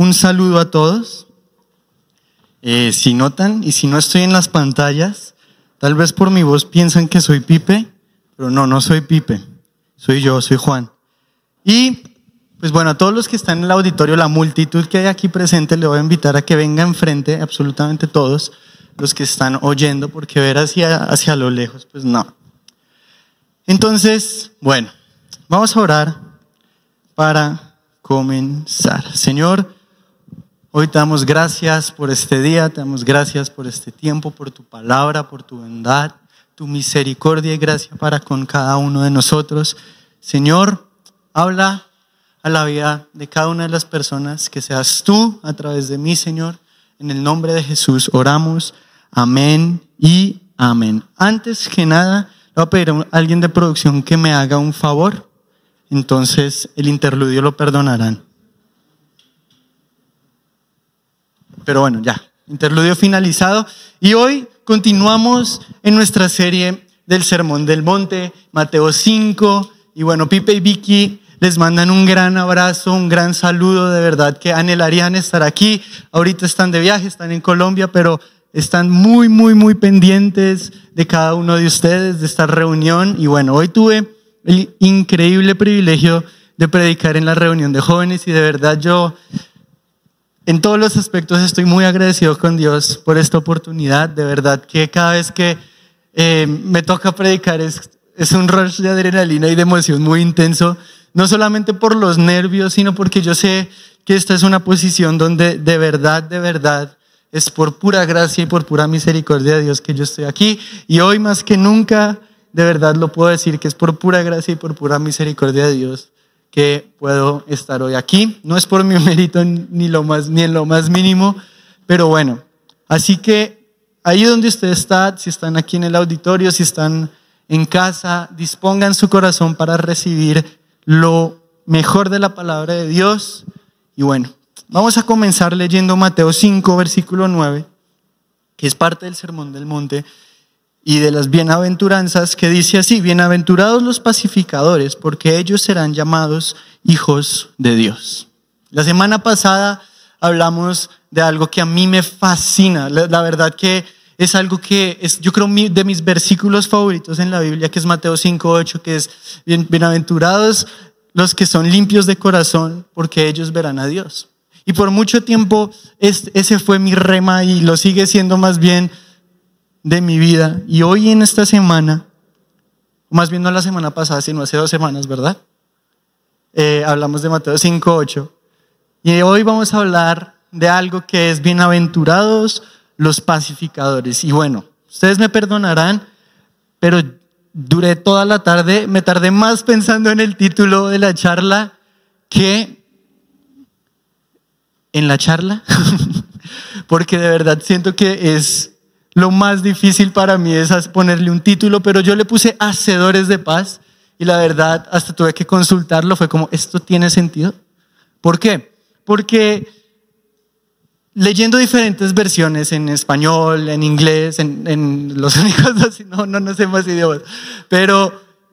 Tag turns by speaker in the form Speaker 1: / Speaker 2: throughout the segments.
Speaker 1: un saludo a todos. Eh, si notan y si no estoy en las pantallas, tal vez por mi voz piensan que soy Pipe, pero no, no soy Pipe, soy yo, soy Juan. Y pues bueno, a todos los que están en el auditorio, la multitud que hay aquí presente, le voy a invitar a que venga enfrente, absolutamente todos los que están oyendo, porque ver hacia, hacia lo lejos, pues no. Entonces, bueno, vamos a orar para comenzar. Señor, hoy te damos gracias por este día, te damos gracias por este tiempo, por tu palabra, por tu bondad, tu misericordia y gracia para con cada uno de nosotros. Señor, habla a la vida de cada una de las personas, que seas tú a través de mí, Señor. En el nombre de Jesús oramos. Amén y amén. Antes que nada, le voy a pedir a alguien de producción que me haga un favor. Entonces el interludio lo perdonarán. Pero bueno, ya, interludio finalizado. Y hoy continuamos en nuestra serie del Sermón del Monte, Mateo 5. Y bueno, Pipe y Vicky les mandan un gran abrazo, un gran saludo, de verdad que anhelarían estar aquí. Ahorita están de viaje, están en Colombia, pero están muy, muy, muy pendientes de cada uno de ustedes, de esta reunión. Y bueno, hoy tuve el increíble privilegio de predicar en la reunión de jóvenes y de verdad yo en todos los aspectos estoy muy agradecido con Dios por esta oportunidad. De verdad que cada vez que eh, me toca predicar es, es un rush de adrenalina y de emoción muy intenso no solamente por los nervios, sino porque yo sé que esta es una posición donde de verdad, de verdad, es por pura gracia y por pura misericordia de Dios que yo estoy aquí. Y hoy más que nunca, de verdad lo puedo decir que es por pura gracia y por pura misericordia de Dios que puedo estar hoy aquí. No es por mi mérito ni, lo más, ni en lo más mínimo, pero bueno. Así que ahí donde usted está, si están aquí en el auditorio, si están en casa, dispongan su corazón para recibir lo mejor de la palabra de Dios. Y bueno, vamos a comenzar leyendo Mateo 5, versículo 9, que es parte del Sermón del Monte y de las bienaventuranzas, que dice así, bienaventurados los pacificadores, porque ellos serán llamados hijos de Dios. La semana pasada hablamos de algo que a mí me fascina, la, verdad que es algo que es, yo creo, de mis versículos favoritos en la Biblia, que es Mateo 5.8, que es, bienaventurados los que son limpios de corazón, porque ellos verán a Dios. Y por mucho tiempo ese fue mi rema y lo sigue siendo más bien de mi vida. Y hoy en esta semana, más bien no la semana pasada, sino hace dos semanas, ¿verdad? Eh, hablamos de Mateo 5.8. Y hoy vamos a hablar de algo que es bienaventurados los pacificadores. Y bueno, ustedes me perdonarán, pero duré toda la tarde, me tardé más pensando en el título de la charla que en la charla, porque de verdad siento que es lo más difícil para mí es ponerle un título, pero yo le puse Hacedores de Paz y la verdad hasta tuve que consultarlo, fue como, ¿esto tiene sentido? ¿Por qué? Porque leyendo diferentes versiones en español, en inglés, en, los únicos, no, no, no sé más idiomas, pero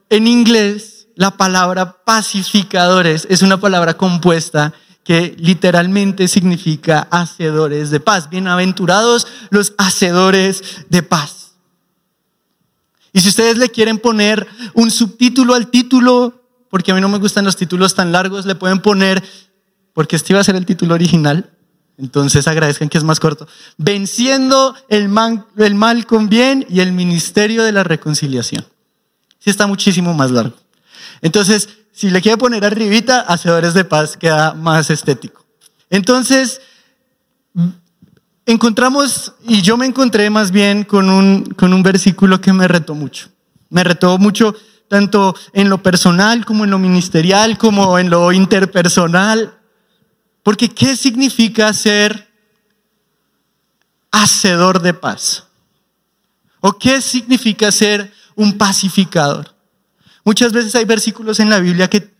Speaker 1: en inglés la palabra pacificadores es una palabra compuesta que literalmente significa hacedores de paz. Bienaventurados los hacedores de paz. Y si ustedes le quieren poner un subtítulo al título, porque a mí no me gustan los títulos tan largos, le pueden poner, porque este iba a ser el título original, entonces agradezcan que es más corto. Venciendo el, el mal con bien y el ministerio de la reconciliación. Sí está muchísimo más largo. Entonces, si le quiere poner arribita, hacedores de paz, queda más estético. Entonces, encontramos, y yo me encontré más bien con un, con un versículo que me retó mucho. Me retó mucho tanto en lo personal como en lo ministerial, como en lo interpersonal. Porque ¿qué significa ser hacedor de paz? ¿O qué significa ser un pacificador? Muchas veces hay versículos en la Biblia que,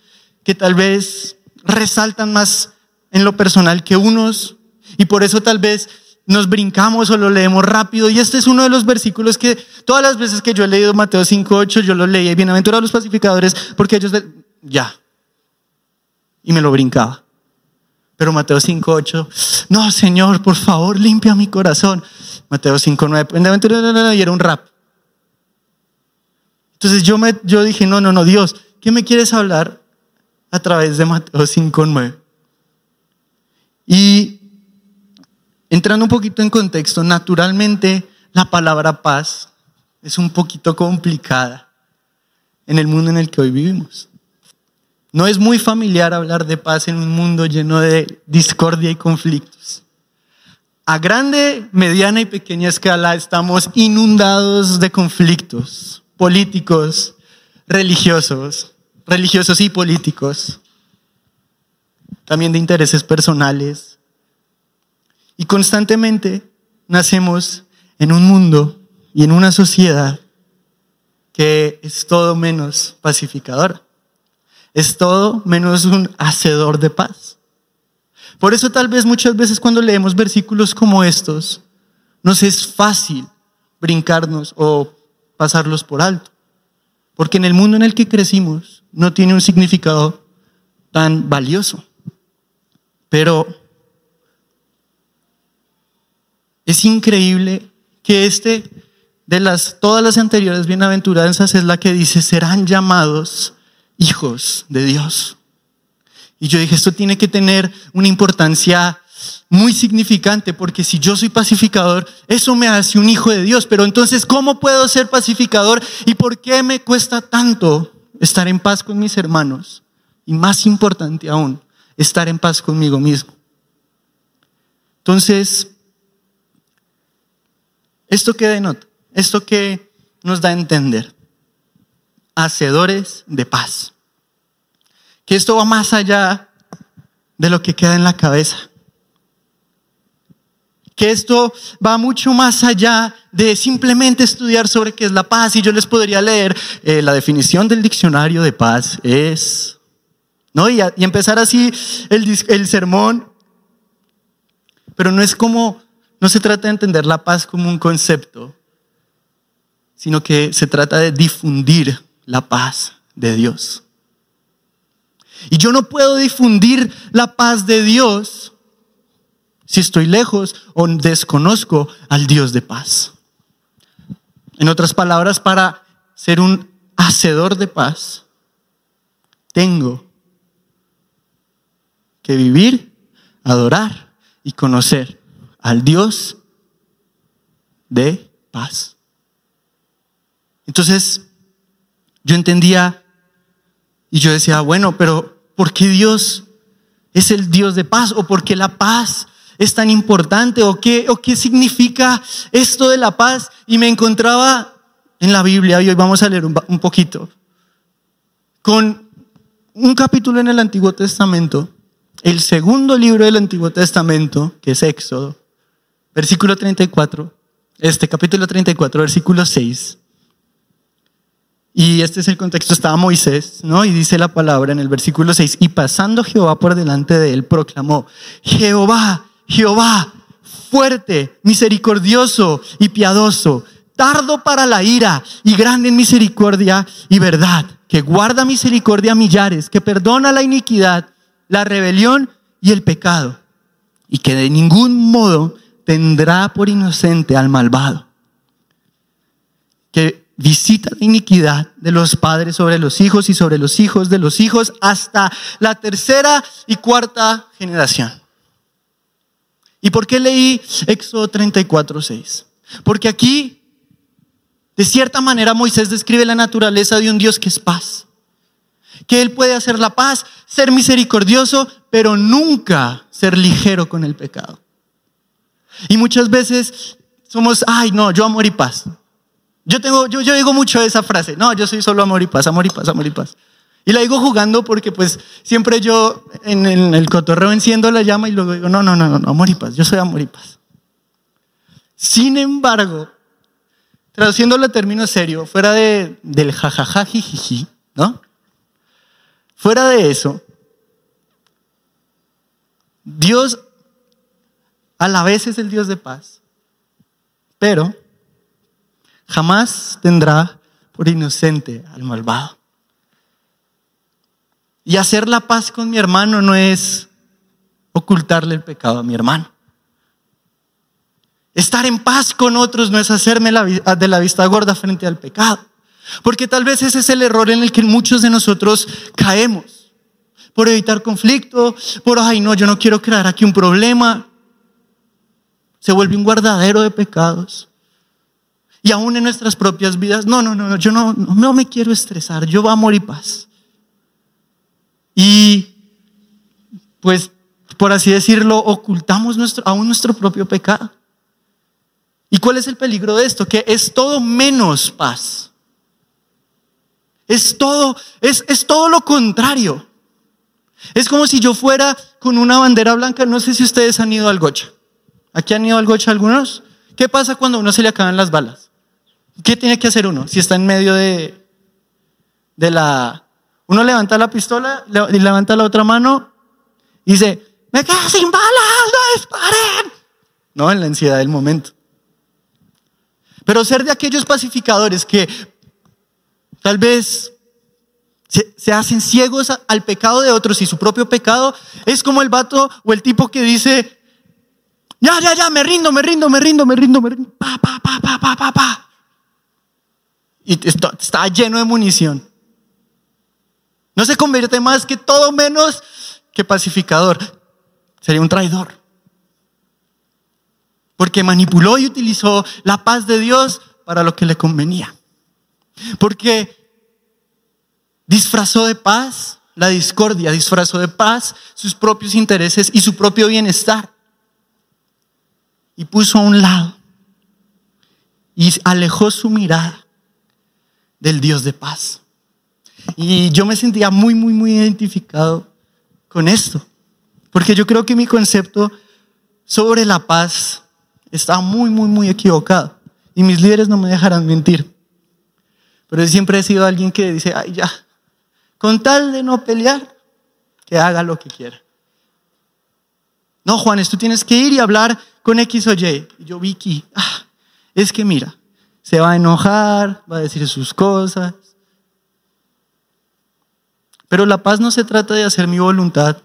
Speaker 1: que tal vez resaltan más en lo personal que unos y por eso tal vez nos brincamos o lo leemos rápido. Y este es uno de los versículos que todas las veces que yo he leído Mateo 5.8, yo lo leí, bienaventurados los pacificadores, porque ellos, ya, y me lo brincaba. Pero Mateo 5.8, no, Señor, por favor, limpia mi corazón. Mateo 5.9, y era un rap. Entonces yo, me, yo dije, no, no, no, Dios, ¿qué me quieres hablar a través de Mateo 5.9? Y entrando un poquito en contexto, naturalmente la palabra paz es un poquito complicada en el mundo en el que hoy vivimos. No es muy familiar hablar de paz en un mundo lleno de discordia y conflictos. A grande, mediana y pequeña escala estamos inundados de conflictos políticos, religiosos, religiosos y políticos, también de intereses personales. Y constantemente nacemos en un mundo y en una sociedad que es todo menos pacificador, es todo menos un hacedor de paz. Por eso tal vez muchas veces cuando leemos versículos como estos, nos es fácil brincarnos o pasarlos por alto, porque en el mundo en el que crecimos no tiene un significado tan valioso. Pero es increíble que este de las, todas las anteriores bienaventuranzas es la que dice, serán llamados hijos de Dios. Y yo dije, esto tiene que tener una importancia muy significante, porque si yo soy pacificador, eso me hace un hijo de Dios. Pero entonces, ¿cómo puedo ser pacificador y por qué me cuesta tanto estar en paz con mis hermanos? Y más importante aún, estar en paz conmigo mismo. Entonces, ¿esto qué denota? ¿Esto que nos da a entender? Hacedores de paz. Que esto va más allá de lo que queda en la cabeza. Que esto va mucho más allá de simplemente estudiar sobre qué es la paz. Y yo les podría leer eh, la definición del diccionario de paz es, ¿no? Y, y empezar así el, el sermón. Pero no es como, no se trata de entender la paz como un concepto, sino que se trata de difundir la paz de Dios. Y yo no puedo difundir la paz de Dios si estoy lejos o desconozco al Dios de paz. En otras palabras, para ser un hacedor de paz, tengo que vivir, adorar y conocer al Dios de paz. Entonces, yo entendía y yo decía, bueno, pero ¿por qué Dios es el Dios de paz? ¿O por qué la paz es tan importante? ¿O qué, o qué significa esto de la paz? Y me encontraba en la Biblia, y hoy vamos a leer un, poquito, con un capítulo en el Antiguo Testamento, el segundo libro del Antiguo Testamento, que es Éxodo, versículo 34, este capítulo 34, versículo 6. Y este es el contexto, estaba Moisés, ¿no? Y dice la palabra en el versículo 6, y pasando Jehová por delante de él, proclamó, Jehová, Jehová, fuerte, misericordioso y piadoso, tardo para la ira y grande en misericordia y verdad, que guarda misericordia a millares, que perdona la iniquidad, la rebelión y el pecado, y que de ningún modo tendrá por inocente al malvado. Que visita la iniquidad de los padres sobre los hijos y sobre los hijos de los hijos hasta la tercera y cuarta generación. ¿Y por qué leí Éxodo 34, 6? Porque aquí, de cierta manera, Moisés describe la naturaleza de un Dios que es paz. Que Él puede hacer la paz, ser misericordioso, pero nunca ser ligero con el pecado. Y muchas veces somos, ay, no, yo amor y paz. Yo, tengo, yo, digo mucho esa frase, no, yo soy solo amor y paz, amor y paz, amor y paz. Y la digo jugando porque pues siempre yo en, el cotorreo enciendo la llama y luego digo, no, no, no, no, amor y paz, yo soy amor y paz. Sin embargo, traduciéndolo a término serio, fuera de, del jajajajijiji, ¿no? Fuera de eso, Dios a la vez es el Dios de paz, pero jamás tendrá por inocente al malvado. Y hacer la paz con mi hermano no es, ocultarle el pecado a mi hermano. Estar en paz con otros no es hacerme de la vista gorda frente al pecado. Porque tal vez ese es el error en el que muchos de nosotros caemos. Por evitar conflicto, por, ay no, yo no quiero crear aquí un problema. Se vuelve un guardadero de pecados. Y aún en nuestras propias vidas, no, no, no, yo no, no me quiero estresar, yo a amor y paz. Y pues, por así decirlo, ocultamos nuestro, aún nuestro propio pecado. ¿Y cuál es el peligro de esto? Que es todo menos paz. Es todo, es, es todo lo contrario. Es como si yo fuera con una bandera blanca. No sé si ustedes han ido al gocha. ¿Aquí han ido al gocha algunos? ¿Qué pasa cuando a uno se le acaban las balas? ¿Qué tiene que hacer uno si está en medio de, de la... Uno levanta la pistola y levanta la otra mano y dice, me quedo sin balas, no disparen. No, en la ansiedad del momento. Pero ser de aquellos pacificadores que tal vez se, hacen ciegos al pecado de otros y su propio pecado, es como el vato o el tipo que dice, ya, ya, ya, me rindo, me rindo, me rindo, me rindo, me rindo, pa, pa, pa, pa, pa, pa, pa. Y está lleno de munición. No se convierte más que todo menos que pacificador. Sería un traidor. Porque manipuló y utilizó la paz de Dios para lo que le convenía. Porque disfrazó de paz la discordia, disfrazó de paz sus propios intereses y su propio bienestar. Y puso a un lado y alejó su mirada del Dios de paz. Y yo me sentía muy, muy, muy identificado con esto. Porque yo creo que mi concepto sobre la paz estaba muy, muy, muy equivocado. Y mis líderes no me dejarán mentir. Pero yo siempre he sido alguien que dice, ay, ya, con tal de no pelear, que haga lo que quiera. No, Juanes, tú tienes que ir y hablar con X o Y. Y yo, Vicky, ah, es que mira, se va a enojar, va a decir sus cosas. Pero la paz no se trata de hacer mi voluntad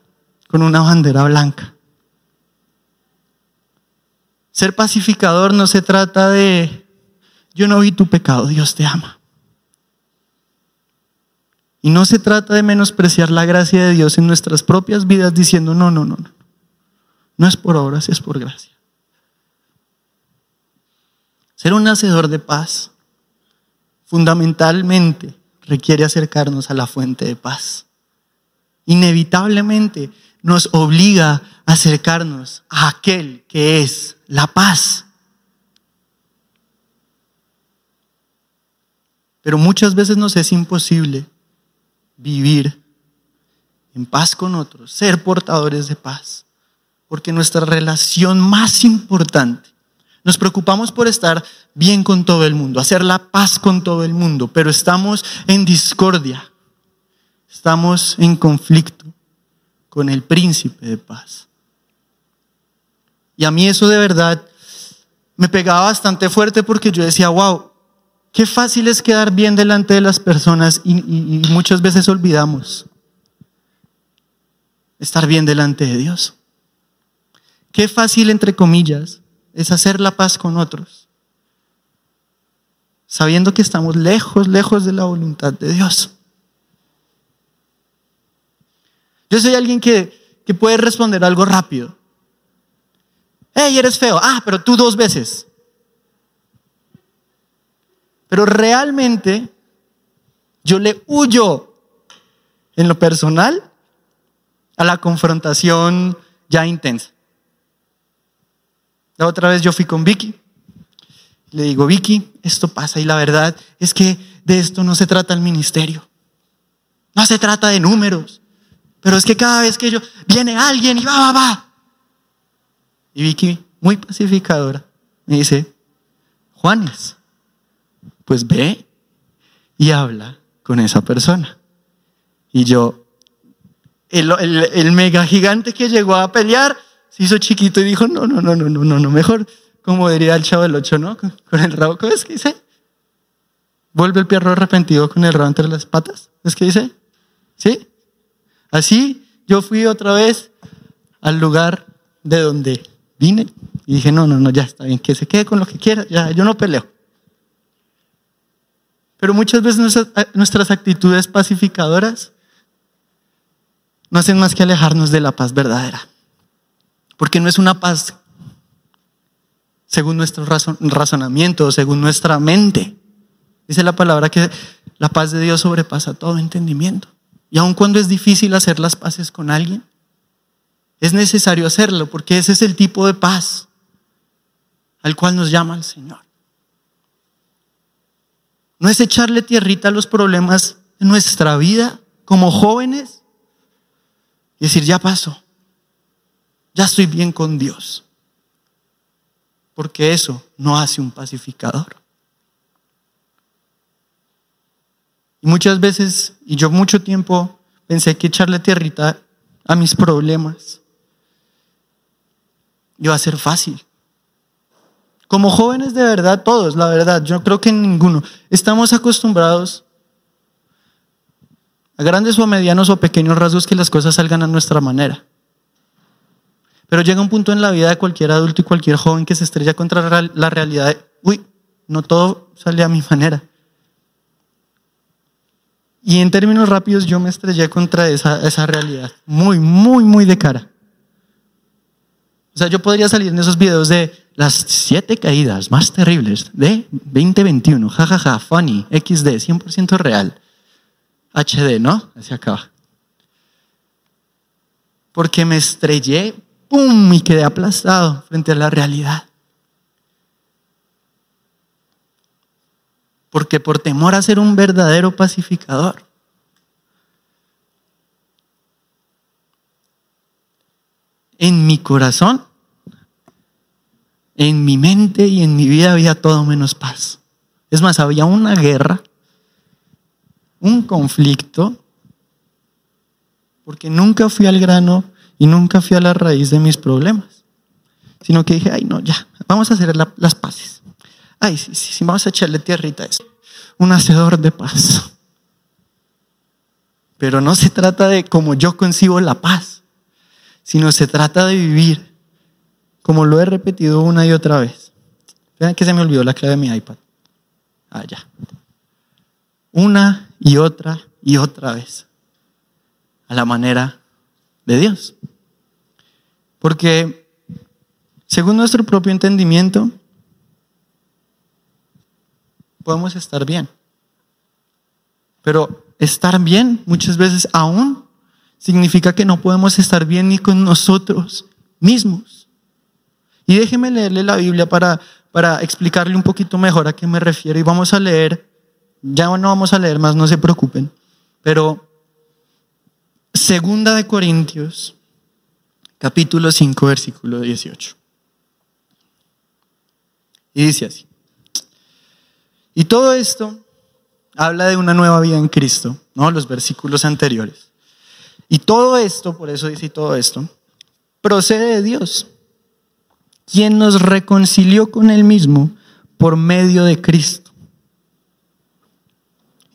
Speaker 1: con una bandera blanca. Ser pacificador no se trata de, yo no vi tu pecado, Dios te ama. Y no se trata de menospreciar la gracia de Dios en nuestras propias vidas diciendo, no, no, no, no. No es por obras, es por gracia. Ser un hacedor de paz fundamentalmente requiere acercarnos a la fuente de paz. Inevitablemente nos obliga a acercarnos a aquel que es la paz. Pero muchas veces nos es imposible vivir en paz con otros, ser portadores de paz, porque nuestra relación más importante, nos preocupamos por estar bien con todo el mundo, hacer la paz con todo el mundo, pero estamos en discordia, estamos en conflicto con el príncipe de paz. Y a mí eso de verdad me pegaba bastante fuerte porque yo decía, wow, qué fácil es quedar bien delante de las personas y, muchas veces olvidamos estar bien delante de Dios. Qué fácil, entre comillas, es hacer la paz con otros, sabiendo que estamos lejos, lejos de la voluntad de Dios. Yo soy alguien que, que puede responder algo rápido. Hey, eres feo. Ah, pero tú dos veces. Pero realmente yo le huyo en lo personal a la confrontación ya intensa. La otra vez yo fui con Vicky. Le digo, Vicky, esto pasa y la verdad es que de esto no se trata el ministerio. No se trata de números. Pero es que cada vez que yo, viene alguien y va, va, va. Y Vicky, muy pacificadora, me dice, Juanes, pues ve y habla con esa persona. Y yo, el, el, mega gigante que llegó a pelear, se hizo chiquito y dijo, no, no, no, no, no, no, no, mejor, como diría el chavo del ocho, ¿no? Con, el rabo, ¿cómo es que dice? Vuelve el perro arrepentido con el rabo entre las patas, ¿es que dice? ¿Sí? Así yo fui otra vez al lugar de donde vine y dije, no, no, no, ya está bien, que se quede con lo que quiera, ya, yo no peleo. Pero muchas veces nuestras, nuestras actitudes pacificadoras no hacen más que alejarnos de la paz verdadera. Porque no es una paz según nuestro razonamiento, según nuestra mente. Dice la palabra que la paz de Dios sobrepasa todo entendimiento. Y aun cuando es difícil hacer las paces con alguien, es necesario hacerlo porque ese es el tipo de paz al cual nos llama el Señor. No es echarle tierrita a los problemas de nuestra vida como jóvenes y decir, ya pasó, ya estoy bien con Dios. Porque eso no hace un pacificador. Y muchas veces, y yo mucho tiempo pensé que echarle tierrita a mis problemas iba a ser fácil. Como jóvenes de verdad, todos, la verdad, yo creo que ninguno, estamos acostumbrados a grandes o medianos o pequeños rasgos que las cosas salgan a nuestra manera. Pero llega un punto en la vida de cualquier adulto y cualquier joven que se estrella contra la realidad de, uy, no todo sale a mi manera. Y en términos rápidos yo me estrellé contra esa, realidad, muy, muy, muy de cara. O sea, yo podría salir en esos videos de las siete caídas más terribles de 2021, jajaja, ja, ja, funny, XD, 100% real, HD, ¿no? Así acaba. Porque me estrellé, ¡pum! y quedé aplastado frente a la realidad. porque por temor a ser un verdadero pacificador, en mi corazón, en mi mente y en mi vida había todo menos paz. Es más, había una guerra, un conflicto, porque nunca fui al grano y nunca fui a la raíz de mis problemas, sino que dije, ay no, ya, vamos a hacer las paces. Ay, sí, sí, vamos a echarle tierrita a eso. Un hacedor de paz. Pero no se trata de como yo concibo la paz, sino se trata de vivir como lo he repetido una y otra vez. Vean que se me olvidó la clave de mi iPad. Ah, ya. Una y otra y otra vez. A la manera de Dios. Porque, según nuestro propio entendimiento, podemos estar bien. Pero estar bien muchas veces aún significa que no podemos estar bien ni con nosotros mismos. Y déjeme leerle la Biblia para, para explicarle un poquito mejor a qué me refiero. Y vamos a leer, ya no vamos a leer más, no se preocupen, pero Segunda de Corintios, capítulo 5, versículo 18. Y dice así. Y todo esto habla de una nueva vida en Cristo, ¿no? Los versículos anteriores. Y todo esto, por eso dice todo esto, procede de Dios, quien nos reconcilió con Él mismo por medio de Cristo.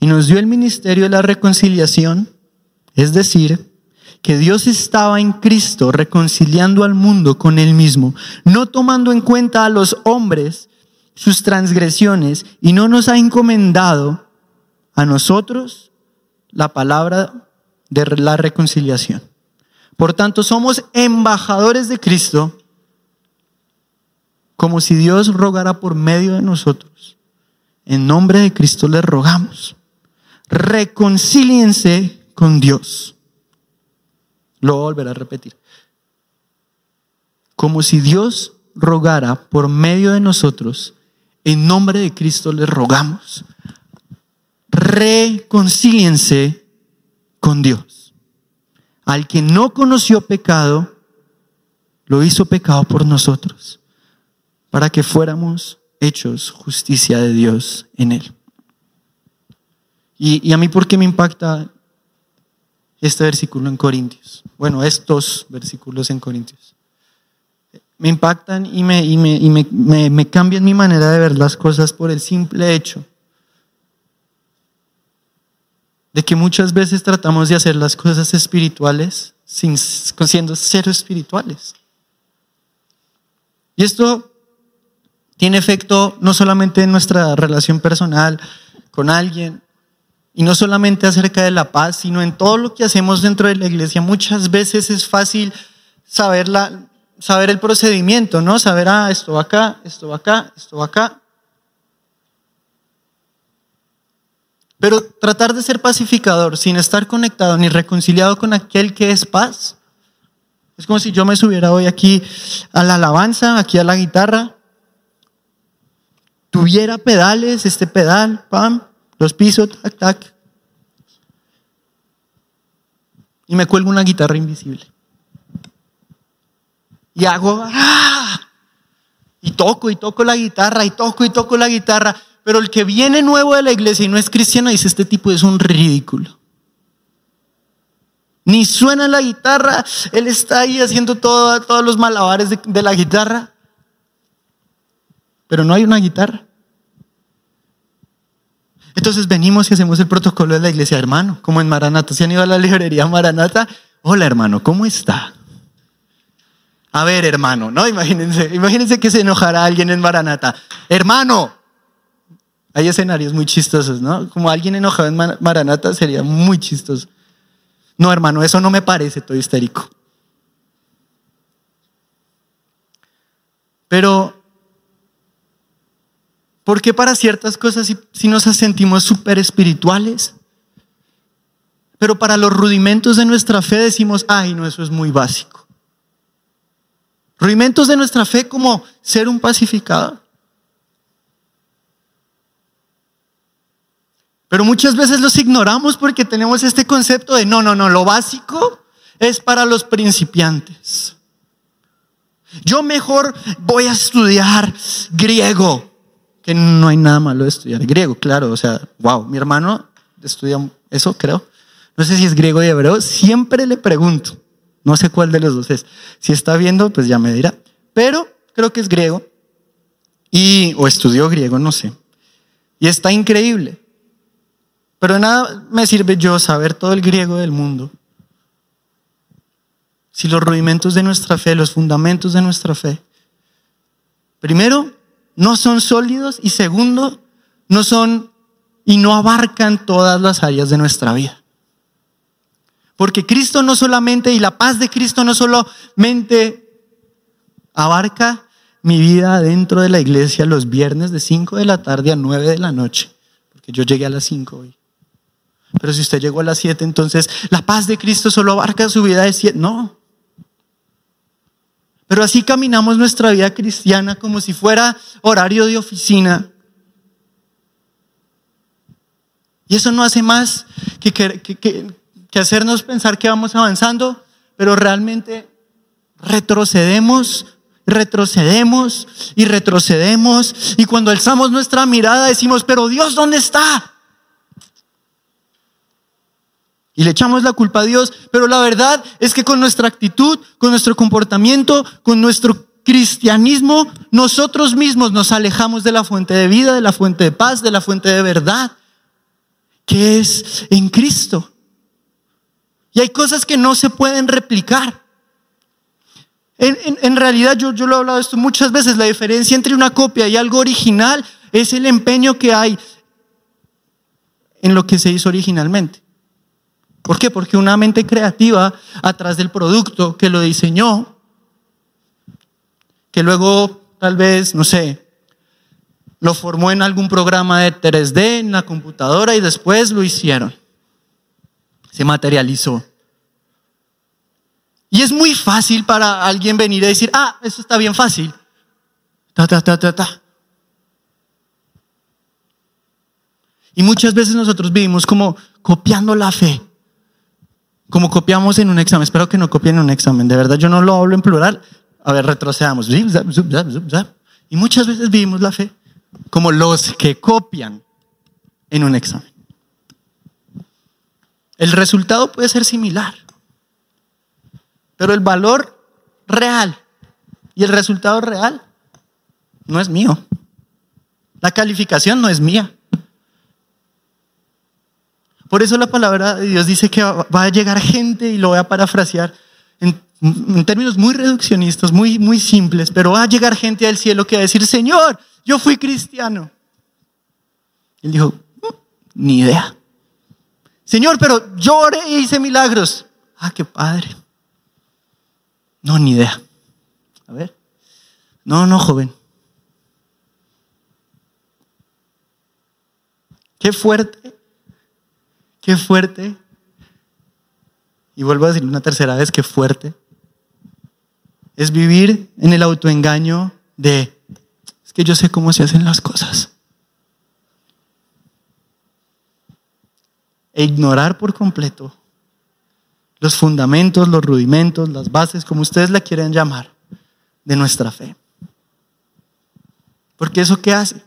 Speaker 1: Y nos dio el ministerio de la reconciliación, es decir, que Dios estaba en Cristo reconciliando al mundo con Él mismo, no tomando en cuenta a los hombres sus transgresiones y no nos ha encomendado a nosotros la palabra de la reconciliación. Por tanto, somos embajadores de Cristo, como si Dios rogara por medio de nosotros. En nombre de Cristo les rogamos, reconcíliense con Dios. Lo voy a volver a repetir. Como si Dios rogara por medio de nosotros en nombre de Cristo les rogamos, reconcíliense con Dios. Al que no conoció pecado, lo hizo pecado por nosotros, para que fuéramos hechos justicia de Dios en él. Y, y, a mí, ¿por qué me impacta este versículo en Corintios? Bueno, estos versículos en Corintios me impactan y, me, y, me, y me, me, cambian mi manera de ver las cosas por el simple hecho de que muchas veces tratamos de hacer las cosas espirituales sin, siendo cero espirituales. Y esto tiene efecto no solamente en nuestra relación personal con alguien, y no solamente acerca de la paz, sino en todo lo que hacemos dentro de la iglesia. Muchas veces es fácil saber, la, saber el procedimiento, ¿no? Saber, ah, esto va acá, esto va acá, esto va acá. Pero tratar de ser pacificador sin estar conectado ni reconciliado con aquel que es paz. Es como si yo me subiera hoy aquí a la alabanza, aquí a la guitarra, tuviera pedales, este pedal, pam, los pisos, tac, tac, y me cuelgo una guitarra invisible. Y hago, ¡ah! y toco y toco la guitarra, y toco y toco la guitarra, pero el que viene nuevo de la iglesia y no es cristiano dice, este tipo es un ridículo. Ni suena la guitarra, él está ahí haciendo todos los malabares de la guitarra, pero no hay una guitarra. Entonces venimos y hacemos el protocolo de la iglesia, hermano, como en Maranata. ¿Se han ido a la librería Maranata? Hola, hermano, ¿cómo está? A ver, hermano, ¿no? Imagínense, imagínense que se enojará alguien en Maranata. Hermano, hay escenarios muy chistosos, ¿no? Como alguien enojado en Maranata sería muy chistoso. No, hermano, eso no me parece, estoy histérico. Pero, ¿por qué para ciertas cosas si, nos sentimos súper espirituales? Pero para los rudimentos de nuestra fe decimos, ay, no, eso es muy básico. Rudimentos de nuestra fe como ser un pacificador. Pero muchas veces los ignoramos porque tenemos este concepto de no, no, no, lo básico es para los principiantes. Yo mejor voy a estudiar griego, que no hay nada malo de estudiar griego, claro, o sea, wow, mi hermano estudia eso, creo. No sé si es griego y hebreo, siempre le pregunto, no sé cuál de los dos es. Si está viendo, pues ya me dirá. Pero creo que es griego y o estudió griego, no sé. Y está increíble. Pero nada me sirve yo saber todo el griego del mundo. Si los rudimentos de nuestra fe, los fundamentos de nuestra fe, primero, no son sólidos y segundo, no son y no abarcan todas las áreas de nuestra vida. Porque Cristo no solamente, y la paz de Cristo no solamente abarca mi vida dentro de la iglesia los viernes de 5 de la tarde a 9 de la noche, porque yo llegué a las 5 hoy. Pero si usted llegó a las 7, entonces la paz de Cristo solo abarca su vida de 7. No. Pero así caminamos nuestra vida cristiana como si fuera horario de oficina. Y eso no hace más que, hacernos pensar que vamos avanzando, pero realmente retrocedemos retrocedemos y retrocedemos. Y cuando alzamos nuestra mirada decimos, pero Dios, ¿dónde está? Y le echamos la culpa a Dios, pero la verdad es que con nuestra actitud, con nuestro comportamiento, con nuestro cristianismo, nosotros mismos nos alejamos de la fuente de vida, de la fuente de paz, de la fuente de verdad, que es en Cristo. Y hay cosas que no se pueden replicar. En, realidad, yo, yo lo he hablado esto muchas veces, la diferencia entre una copia y algo original es el empeño que hay en lo que se hizo originalmente. ¿Por qué? Porque una mente creativa atrás del producto que lo diseñó, que luego tal vez, no sé, lo formó en algún programa de 3D en la computadora y después lo hicieron. Se materializó. Y es muy fácil para alguien venir y decir, ah, eso está bien fácil. Ta, ta, ta, ta, ta. Y muchas veces nosotros vivimos como copiando la fe como copiamos en un examen, espero que no copien en un examen, de verdad yo no lo hablo en plural, a ver, retrocedamos. Y muchas veces vivimos la fe como los que copian en un examen. El resultado puede ser similar, pero el valor real y el resultado real no es mío. La calificación no es mía. Por eso la palabra de Dios dice que va a llegar gente, y lo voy a parafrasear en, términos muy reduccionistas, muy, muy simples, pero va a llegar gente al cielo que va a decir, Señor, yo fui cristiano. Él dijo, "Mm, ni idea. Señor, pero yo oré e hice milagros. Ah, qué padre. No, ni idea. A ver. No, no, joven. Qué fuerte. Qué fuerte. Y vuelvo a decir una tercera vez, qué fuerte. Es vivir en el autoengaño de, es que yo sé cómo se hacen las cosas. E ignorar por completo los fundamentos, los rudimentos, las bases, como ustedes la quieran llamar, de nuestra fe. Porque eso qué hace?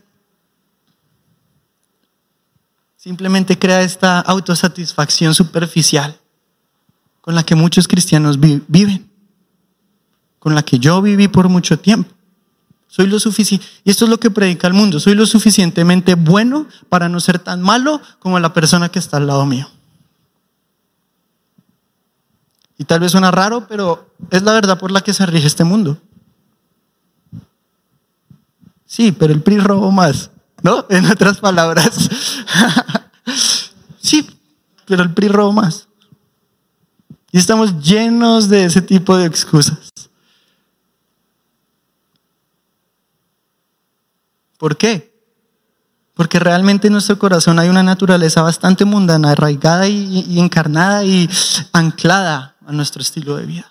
Speaker 1: Simplemente crea esta autosatisfacción superficial con la que muchos cristianos vi- viven, con la que yo viví por mucho tiempo. Soy lo suficiente, y esto es lo que predica el mundo, soy lo suficientemente bueno para no ser tan malo como la persona que está al lado mío. Y tal vez suena raro, pero es la verdad por la que se rige este mundo. Sí, pero el PRI robó más, ¿no? En otras palabras. sí, pero el PRI robó más. Y estamos llenos de ese tipo de excusas. ¿Por qué? Porque realmente en nuestro corazón hay una naturaleza bastante mundana, arraigada y, y encarnada y anclada a nuestro estilo de vida.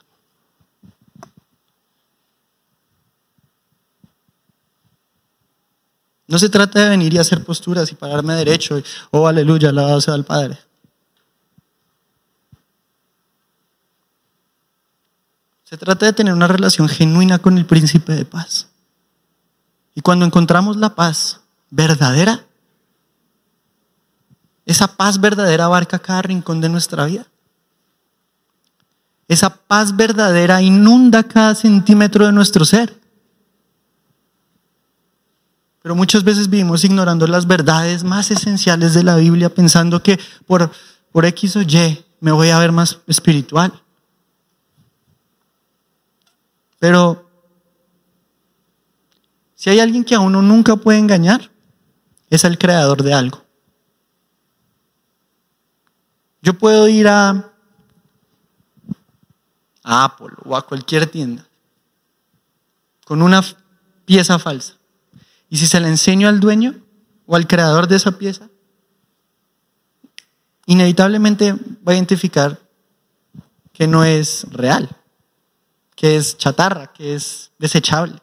Speaker 1: No se trata de venir y hacer posturas y pararme derecho, y, oh aleluya, alabado sea el Padre. Se trata de tener una relación genuina con el príncipe de paz. Y cuando encontramos la paz verdadera, esa paz verdadera abarca cada rincón de nuestra vida. Esa paz verdadera inunda cada centímetro de nuestro ser. Pero muchas veces vivimos ignorando las verdades más esenciales de la Biblia, pensando que por, por X o Y me voy a ver más espiritual. Pero si hay alguien que a uno nunca puede engañar, es el creador de algo. Yo puedo ir a, a Apple o a cualquier tienda con una pieza falsa. Y si se la enseño al dueño o al creador de esa pieza, inevitablemente va a identificar que no es real, que es chatarra, que es desechable.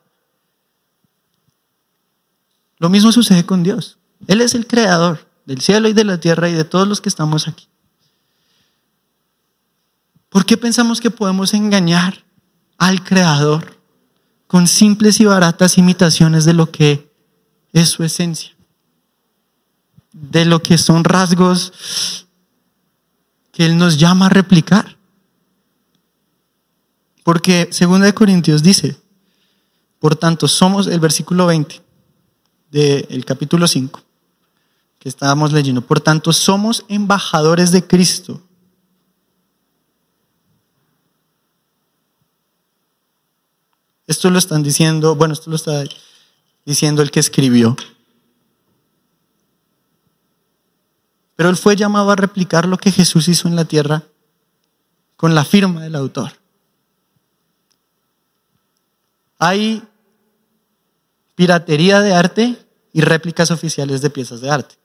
Speaker 1: Lo mismo sucede con Dios. Él es el creador del cielo y de la tierra y de todos los que estamos aquí. ¿Por qué pensamos que podemos engañar al creador con simples y baratas imitaciones de lo que es su esencia? De lo que son rasgos que Él nos llama a replicar. Porque 2 Corintios dice, por tanto, somos el versículo 20 del capítulo 5 que estábamos leyendo. Por tanto, somos embajadores de Cristo. Esto lo están diciendo, bueno, esto lo está diciendo el que escribió. Pero él fue llamado a replicar lo que Jesús hizo en la tierra con la firma del autor. Hay piratería de arte y réplicas oficiales de piezas de arte.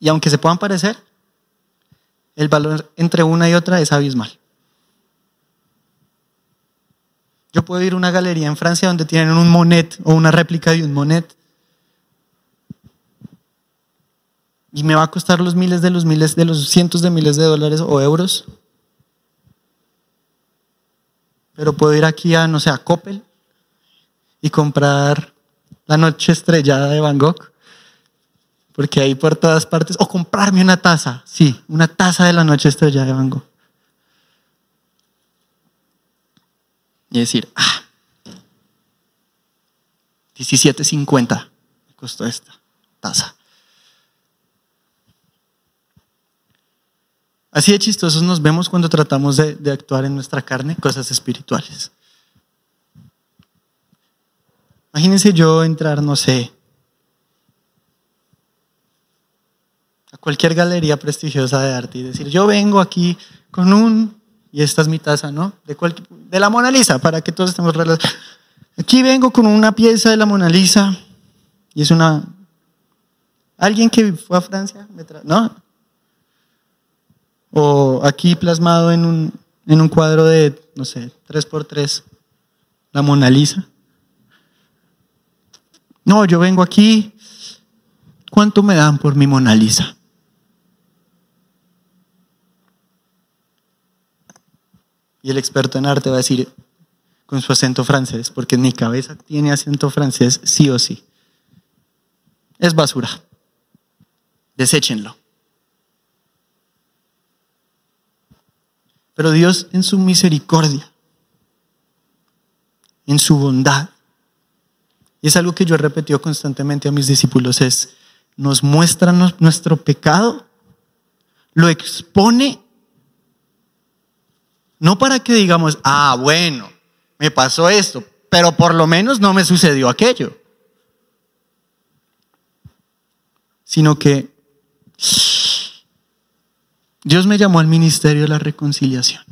Speaker 1: Y aunque se puedan parecer, el valor entre una y otra es abismal. Yo puedo ir a una galería en Francia donde tienen un Monet o una réplica de un Monet y me va a costar los miles de los miles de los cientos de miles de dólares o euros. Pero puedo ir aquí a, no sé, a Coppel y comprar la noche estrellada de Van Gogh. Porque ahí por todas partes, o comprarme una taza, sí, una taza de la noche estrellada de Van Gogh. Y decir, ah, 17.50 costó esta taza? Así de chistosos nos vemos cuando tratamos de, de actuar en nuestra carne cosas espirituales. Imagínense yo entrar, no sé, a cualquier galería prestigiosa de arte y decir, yo vengo aquí con un, y esta es mi taza, ¿no? De, la Mona Lisa, para que todos estemos relacionados. Aquí vengo con una pieza de la Mona Lisa y es una... ¿Alguien que fue a Francia? ¿No? O aquí plasmado en un, en un cuadro de, no sé, 3x3, la Mona Lisa. No, yo vengo aquí. ¿Cuánto me dan por mi Mona Lisa? Y el experto en arte va a decir con su acento francés, porque en mi cabeza tiene acento francés sí o sí. Es basura. Deséchenlo. Pero Dios en su misericordia, en su bondad, y es algo que yo he repetido constantemente a mis discípulos, es, nos muestra nuestro pecado, lo expone, no para que digamos, ah, bueno, me pasó esto, pero por lo menos no me sucedió aquello, sino que Dios me llamó al ministerio de la reconciliación.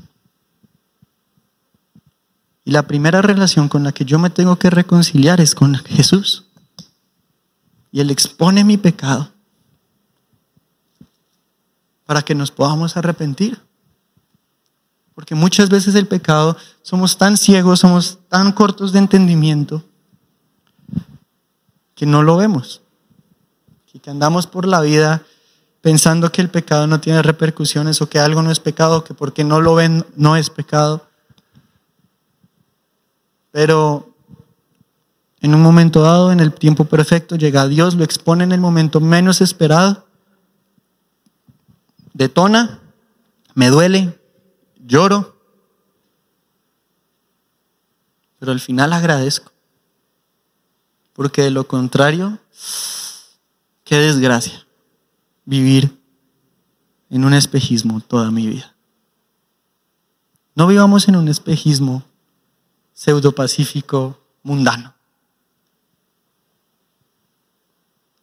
Speaker 1: Y la primera relación con la que yo me tengo que reconciliar es con Jesús. Y Él expone mi pecado para que nos podamos arrepentir. Porque muchas veces el pecado somos tan ciegos, somos tan cortos de entendimiento que no lo vemos. Y que andamos por la vida pensando que el pecado no tiene repercusiones o que algo no es pecado, que porque no lo ven no es pecado. Pero en un momento dado, en el tiempo perfecto, llega Dios, lo expone en el momento menos esperado, detona, me duele, lloro, pero al final agradezco, porque de lo contrario, qué desgracia vivir en un espejismo toda mi vida. No vivamos en un espejismo pseudo-pacífico mundano.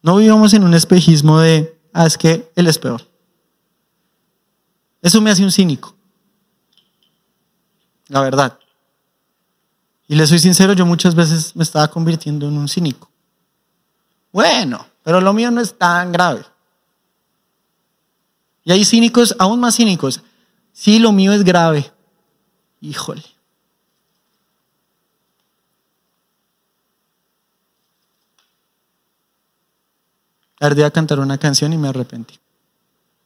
Speaker 1: No vivamos en un espejismo de, ah, es que él es peor. Eso me hace un cínico. La verdad. Y le soy sincero, yo muchas veces me estaba convirtiendo en un cínico. Bueno, pero lo mío no es tan grave. Y hay cínicos, aún más cínicos. Sí, lo mío es grave. Híjole. Ardí a cantar una canción y me arrepentí.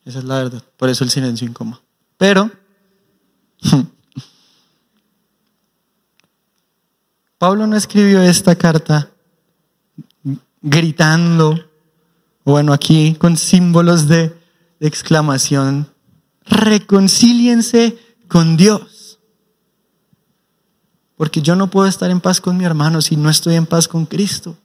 Speaker 1: Esa es la verdad. Por eso el silencio incómodo. Pero, Pablo no escribió esta carta gritando, bueno, aquí con símbolos de, de exclamación, reconcíliense con Dios. Porque yo no puedo estar en paz con mi hermano si no estoy en paz con Cristo.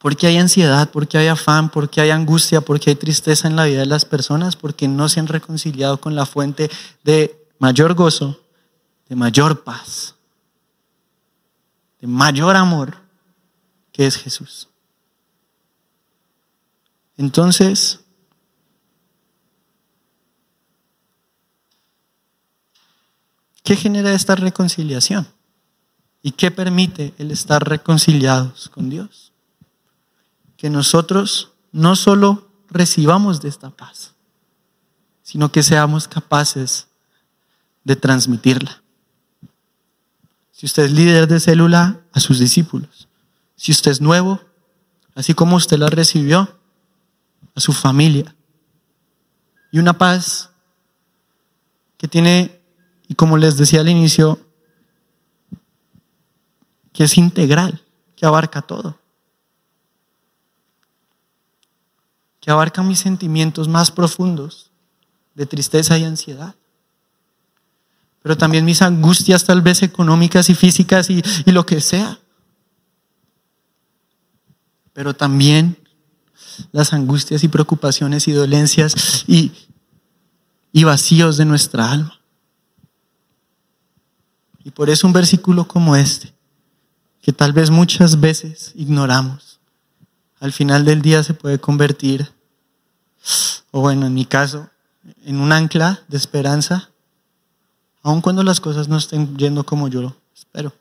Speaker 1: Porque hay ansiedad, porque hay afán, porque hay angustia, porque hay tristeza en la vida de las personas, porque no se han reconciliado con la fuente de mayor gozo, de mayor paz, de mayor amor, que es Jesús. Entonces, ¿qué genera esta reconciliación? ¿Y qué permite el estar reconciliados con Dios? Que nosotros no solo recibamos de esta paz, sino que seamos capaces de transmitirla. Si usted es líder de célula, a sus discípulos. Si usted es nuevo, así como usted la recibió, a su familia. Y una paz que tiene, y como les decía al inicio, que es integral, que abarca todo. Que abarca mis sentimientos más profundos de tristeza y ansiedad. pero también mis angustias tal vez económicas y físicas y, y lo que sea. Pero también las angustias y preocupaciones y dolencias y, y vacíos de nuestra alma. Y por eso un versículo como este, que tal vez muchas veces ignoramos, al final del día se puede convertir, o bueno, en mi caso, en un ancla de esperanza, aun cuando las cosas no estén yendo como yo lo espero.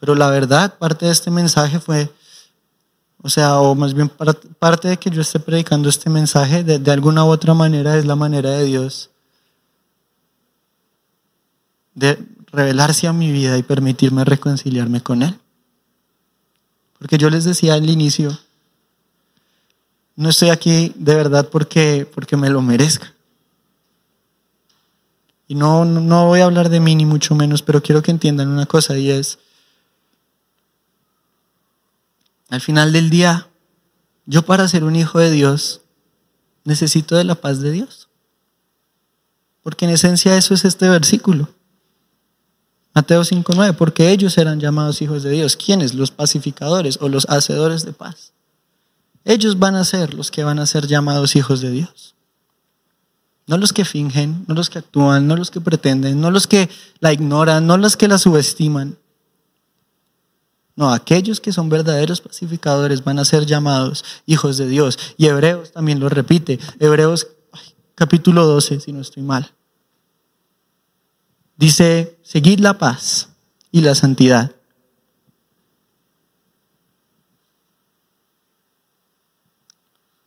Speaker 1: Pero la verdad, parte de este mensaje fue, o sea, o más bien parte de que yo esté predicando este mensaje, de, de alguna u otra manera es la manera de Dios de revelarse a mi vida y permitirme reconciliarme con Él. Porque yo les decía al inicio, no estoy aquí de verdad porque, porque me lo merezca. Y no, no voy a hablar de mí ni mucho menos, pero quiero que entiendan una cosa y es, al final del día, yo para ser un hijo de Dios necesito de la paz de Dios. Porque en esencia eso es este versículo. Mateo 5.9, porque ellos eran llamados hijos de Dios. ¿Quiénes? Los pacificadores o los hacedores de paz. Ellos van a ser los que van a ser llamados hijos de Dios. No los que fingen, no los que actúan, no los que pretenden, no los que la ignoran, no los que la subestiman. No, aquellos que son verdaderos pacificadores van a ser llamados hijos de Dios. Y Hebreos también lo repite. Hebreos capítulo 12, si no estoy mal. Dice, seguid la paz y la santidad.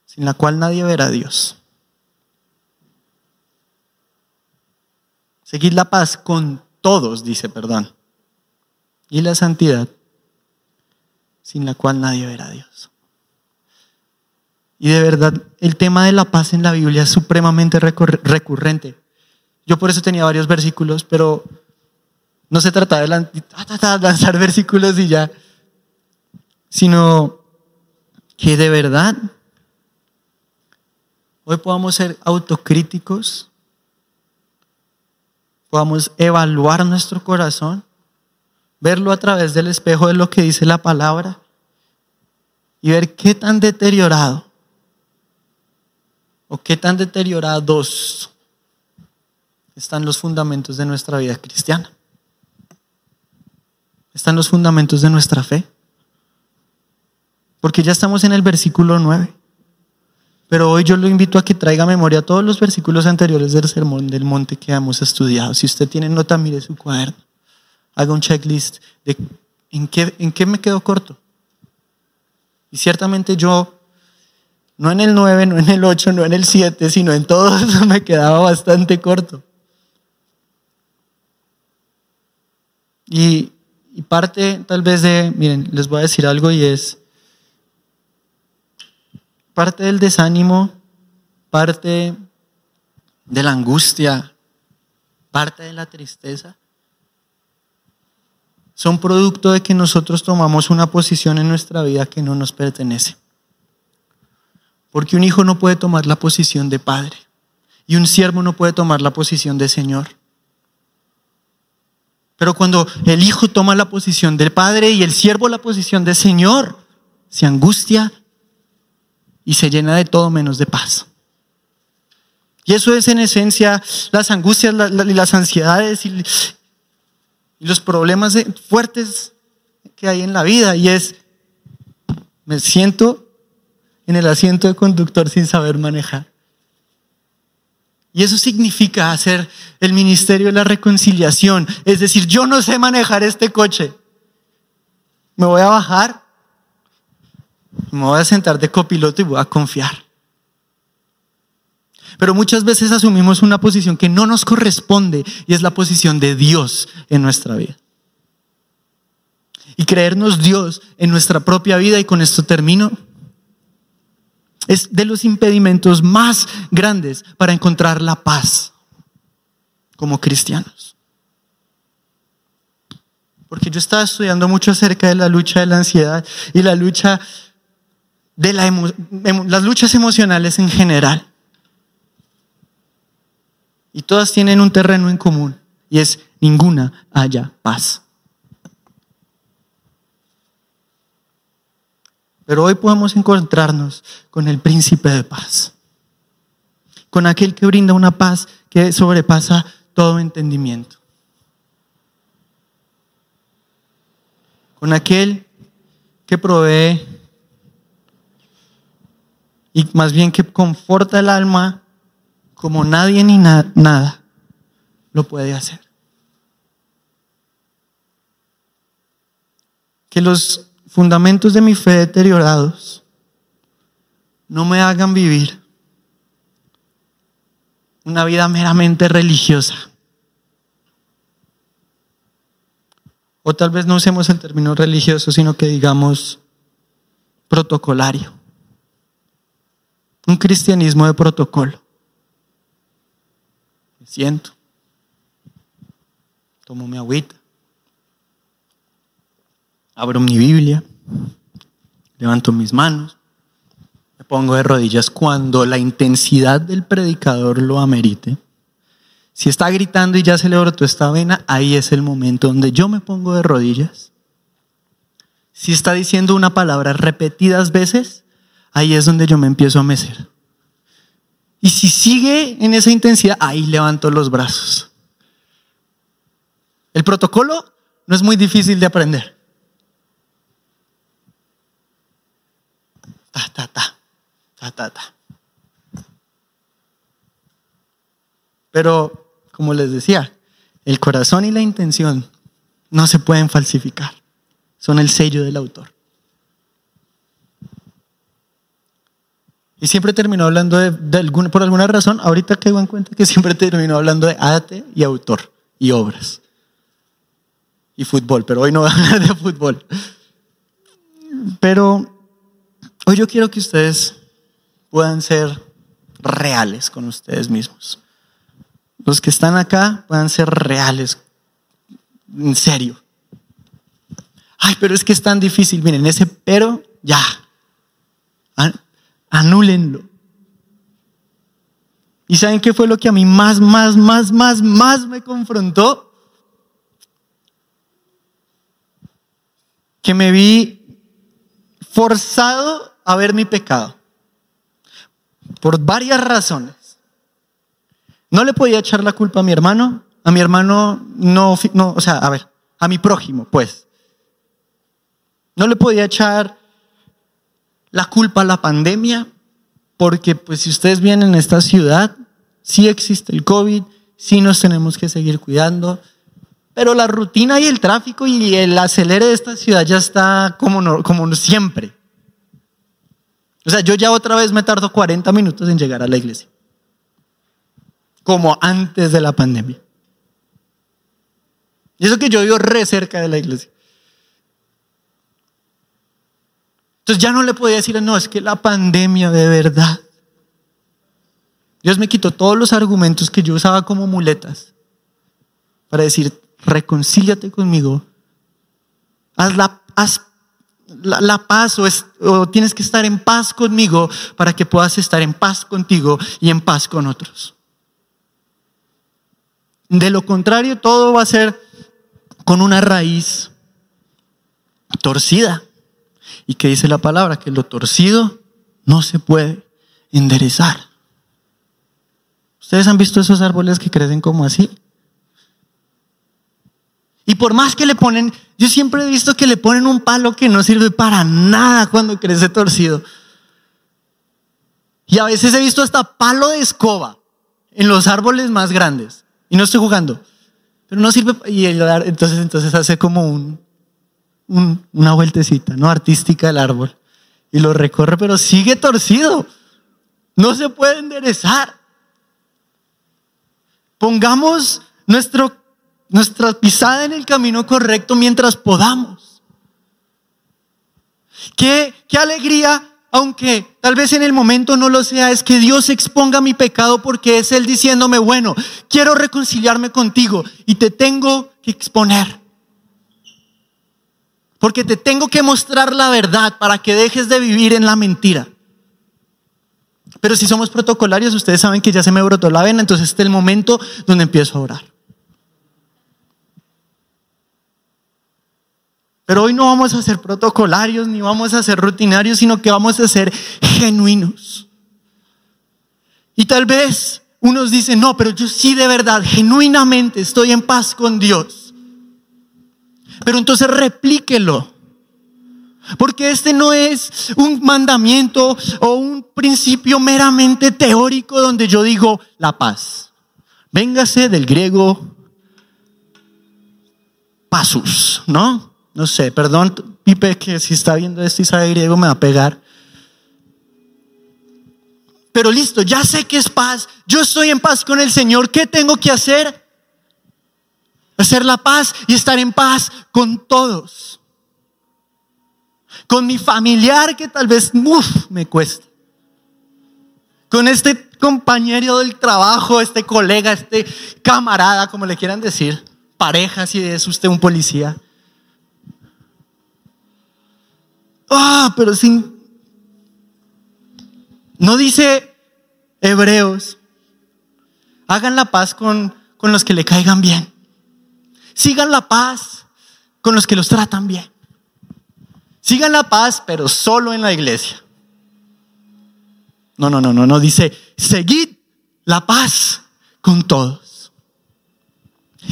Speaker 1: sin la cual nadie verá a Dios. Seguid la paz con todos, dice, perdón, y la santidad, sin la cual nadie verá a Dios. Y de verdad, el tema de la paz en la Biblia es supremamente recurrente. Yo por eso tenía varios versículos, pero no se trata de lanzar versículos y ya, sino que de verdad hoy podamos ser autocríticos, podamos evaluar nuestro corazón, verlo a través del espejo de lo que dice la palabra y ver qué tan deteriorado o qué tan deteriorados están los fundamentos de nuestra vida cristiana. Están los fundamentos de nuestra fe. Porque ya estamos en el versículo 9. Pero hoy yo lo invito a que traiga a memoria todos los versículos anteriores del Sermón del Monte que hemos estudiado. Si usted tiene nota, mire su cuaderno. Haga un checklist de en qué, en qué me quedo corto. Y ciertamente yo, no en el 9, no en el 8, no en el 7, sino en todos me quedaba bastante corto. Y, parte tal vez de, miren, les voy a decir algo y es, parte del desánimo, parte de la angustia, parte de la tristeza, son producto de que nosotros tomamos una posición en nuestra vida que no nos pertenece. Porque un hijo no puede tomar la posición de padre y un siervo no puede tomar la posición de señor. Pero cuando el hijo toma la posición del padre y el siervo la posición de señor, se angustia y se llena de todo menos de paz. Y eso es en esencia las angustias y las ansiedades y, los problemas fuertes que hay en la vida. Y es, me siento en el asiento de conductor sin saber manejar. Y eso significa hacer el ministerio de la reconciliación. Es decir, yo no sé manejar este coche. Me voy a bajar, me voy a sentar de copiloto y voy a confiar. Pero muchas veces asumimos una posición que no nos corresponde y es la posición de Dios en nuestra vida. Y creernos Dios en nuestra propia vida, y con esto termino, es de los impedimentos más grandes para encontrar la paz como cristianos. Porque yo estaba estudiando mucho acerca de la lucha de la ansiedad y la lucha de las luchas emocionales en general. Y todas tienen un terreno en común y es ninguna haya paz. Pero hoy podemos encontrarnos con el príncipe de paz, con aquel que brinda una paz que sobrepasa todo entendimiento, con aquel que provee y más bien que conforta el alma como nadie ni nada lo puede hacer. Que los fundamentos de mi fe deteriorados no me hagan vivir una vida meramente religiosa. O tal vez no usemos el término religioso, sino que digamos protocolario. Un cristianismo de protocolo. Me siento. Tomo mi agüita abro mi Biblia, levanto mis manos, me pongo de rodillas cuando la intensidad del predicador lo amerite. Si está gritando y ya se le brotó esta vena, ahí es el momento donde yo me pongo de rodillas. Si está diciendo una palabra repetidas veces, ahí es donde yo me empiezo a mecer. Y si sigue en esa intensidad, ahí levanto los brazos. El protocolo no es muy difícil de aprender. Ta, ta, ta, ta, ta, ta. Pero, como les decía, el corazón y la intención no se pueden falsificar. Son el sello del autor. Y siempre termino hablando de, por alguna razón, ahorita caigo en cuenta que siempre termino hablando de arte y autor y obras. Y fútbol, pero hoy no voy a hablar de fútbol. Pero Hoy yo quiero que ustedes puedan ser reales con ustedes mismos. Los que están acá puedan ser reales, en serio. Ay, pero es que es tan difícil. Miren, ese pero, ya. Anúlenlo. ¿Y saben qué fue lo que a mí más, más, más, más, más me confrontó? Que me vi forzado a ver mi pecado. Por varias razones. No le podía echar la culpa a mi hermano. A mi hermano no, no, o sea, a ver, a mi prójimo, pues. No le podía echar la culpa a la pandemia, porque pues si ustedes vienen en esta ciudad, sí existe el COVID, sí nos tenemos que seguir cuidando, pero la rutina y el tráfico y el acelere de esta ciudad ya está como, como siempre. O sea, yo ya otra vez me tardo 40 minutos en llegar a la iglesia. Como antes de la pandemia. Y eso que yo vivo re cerca de la iglesia. Entonces ya no le podía decir, no, es que la pandemia de verdad. Dios me quitó todos los argumentos que yo usaba como muletas para decir, reconcíliate conmigo, haz, la, haz la, paz o, tienes que estar en paz conmigo para que puedas estar en paz contigo y en paz con otros. De lo contrario, todo va a ser con una raíz torcida. ¿Y qué dice la palabra? Que lo torcido no se puede enderezar. ¿Ustedes han visto esos árboles que crecen como así? Y por más que le ponen, yo siempre he visto que le ponen un palo que no sirve para nada cuando crece torcido. Y a veces he visto hasta palo de escoba en los árboles más grandes. Y no estoy jugando. Pero no sirve. Y entonces, entonces hace como un, una vueltecita, ¿no? Artística del árbol. Y lo recorre, pero sigue torcido. No se puede enderezar. Pongamos nuestro nuestra pisada en el camino correcto mientras podamos. Qué, qué alegría, aunque tal vez en el momento no lo sea, es que Dios exponga mi pecado porque es Él diciéndome, bueno, quiero reconciliarme contigo y te tengo que exponer. Porque te tengo que mostrar la verdad para que dejes de vivir en la mentira. Pero si somos protocolarios, ustedes saben que ya se me brotó la vena, entonces este es el momento donde empiezo a orar. Pero hoy no vamos a ser protocolarios ni vamos a ser rutinarios, sino que vamos a ser genuinos. Y tal vez unos dicen, no, pero yo sí de verdad, genuinamente estoy en paz con Dios. Pero entonces replíquelo. Porque este no es un mandamiento o un principio meramente teórico donde yo digo la paz. Véngase del griego pasus, ¿no? No sé, perdón, Pipe, que si está viendo esto y sabe griego me va a pegar. Pero listo, ya sé que es paz. Yo estoy en paz con el Señor. ¿Qué tengo que hacer? Hacer la paz y estar en paz con todos. Con mi familiar que tal vez me cuesta. Con este compañero del trabajo, este colega, este camarada, como le quieran decir. Pareja, si es usted un policía. Pero sin... No dice Hebreos, hagan la paz con, con los que le caigan bien. Sigan la paz con los que los tratan bien. Sigan la paz, pero solo en la iglesia. No, no, no, no, no. Dice, seguid la paz con todos.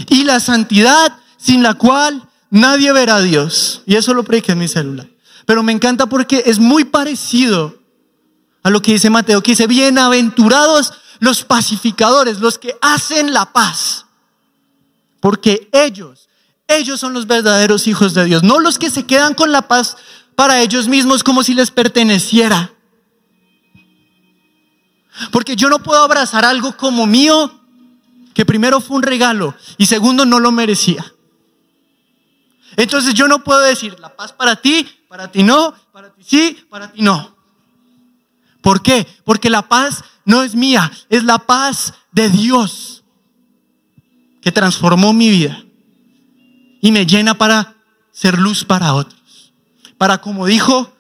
Speaker 1: Y la santidad sin la cual nadie verá a Dios. Y eso lo prediqué en mi celular. Pero me encanta porque es muy parecido a lo que dice Mateo, que dice, bienaventurados los pacificadores, los que hacen la paz. Porque ellos, ellos son los verdaderos hijos de Dios, no los que se quedan con la paz para ellos mismos como si les perteneciera. Porque yo no puedo abrazar algo como mío, que primero fue un regalo y segundo no lo merecía. Entonces yo no puedo decir la paz para ti, para ti no, para ti sí, para ti no. ¿Por qué? Porque la paz no es mía, es la paz de Dios que transformó mi vida y me llena para ser luz para otros. Para, como dijo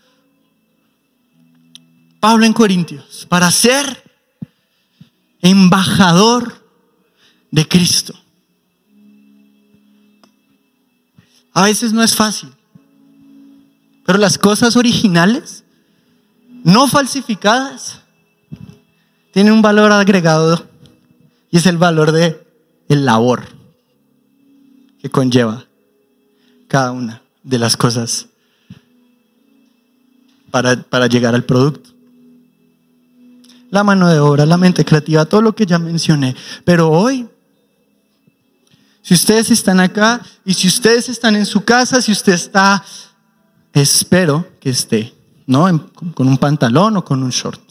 Speaker 1: Pablo en Corintios, para ser embajador de Cristo. A veces no es fácil. Pero las cosas originales, no falsificadas, tienen un valor agregado y es el valor de el labor que conlleva cada una de las cosas para, para llegar al producto. La mano de obra, la mente creativa, todo lo que ya mencioné. Pero hoy si ustedes están acá y si ustedes están en su casa, si usted está, espero que esté, ¿no? con un pantalón o con un short.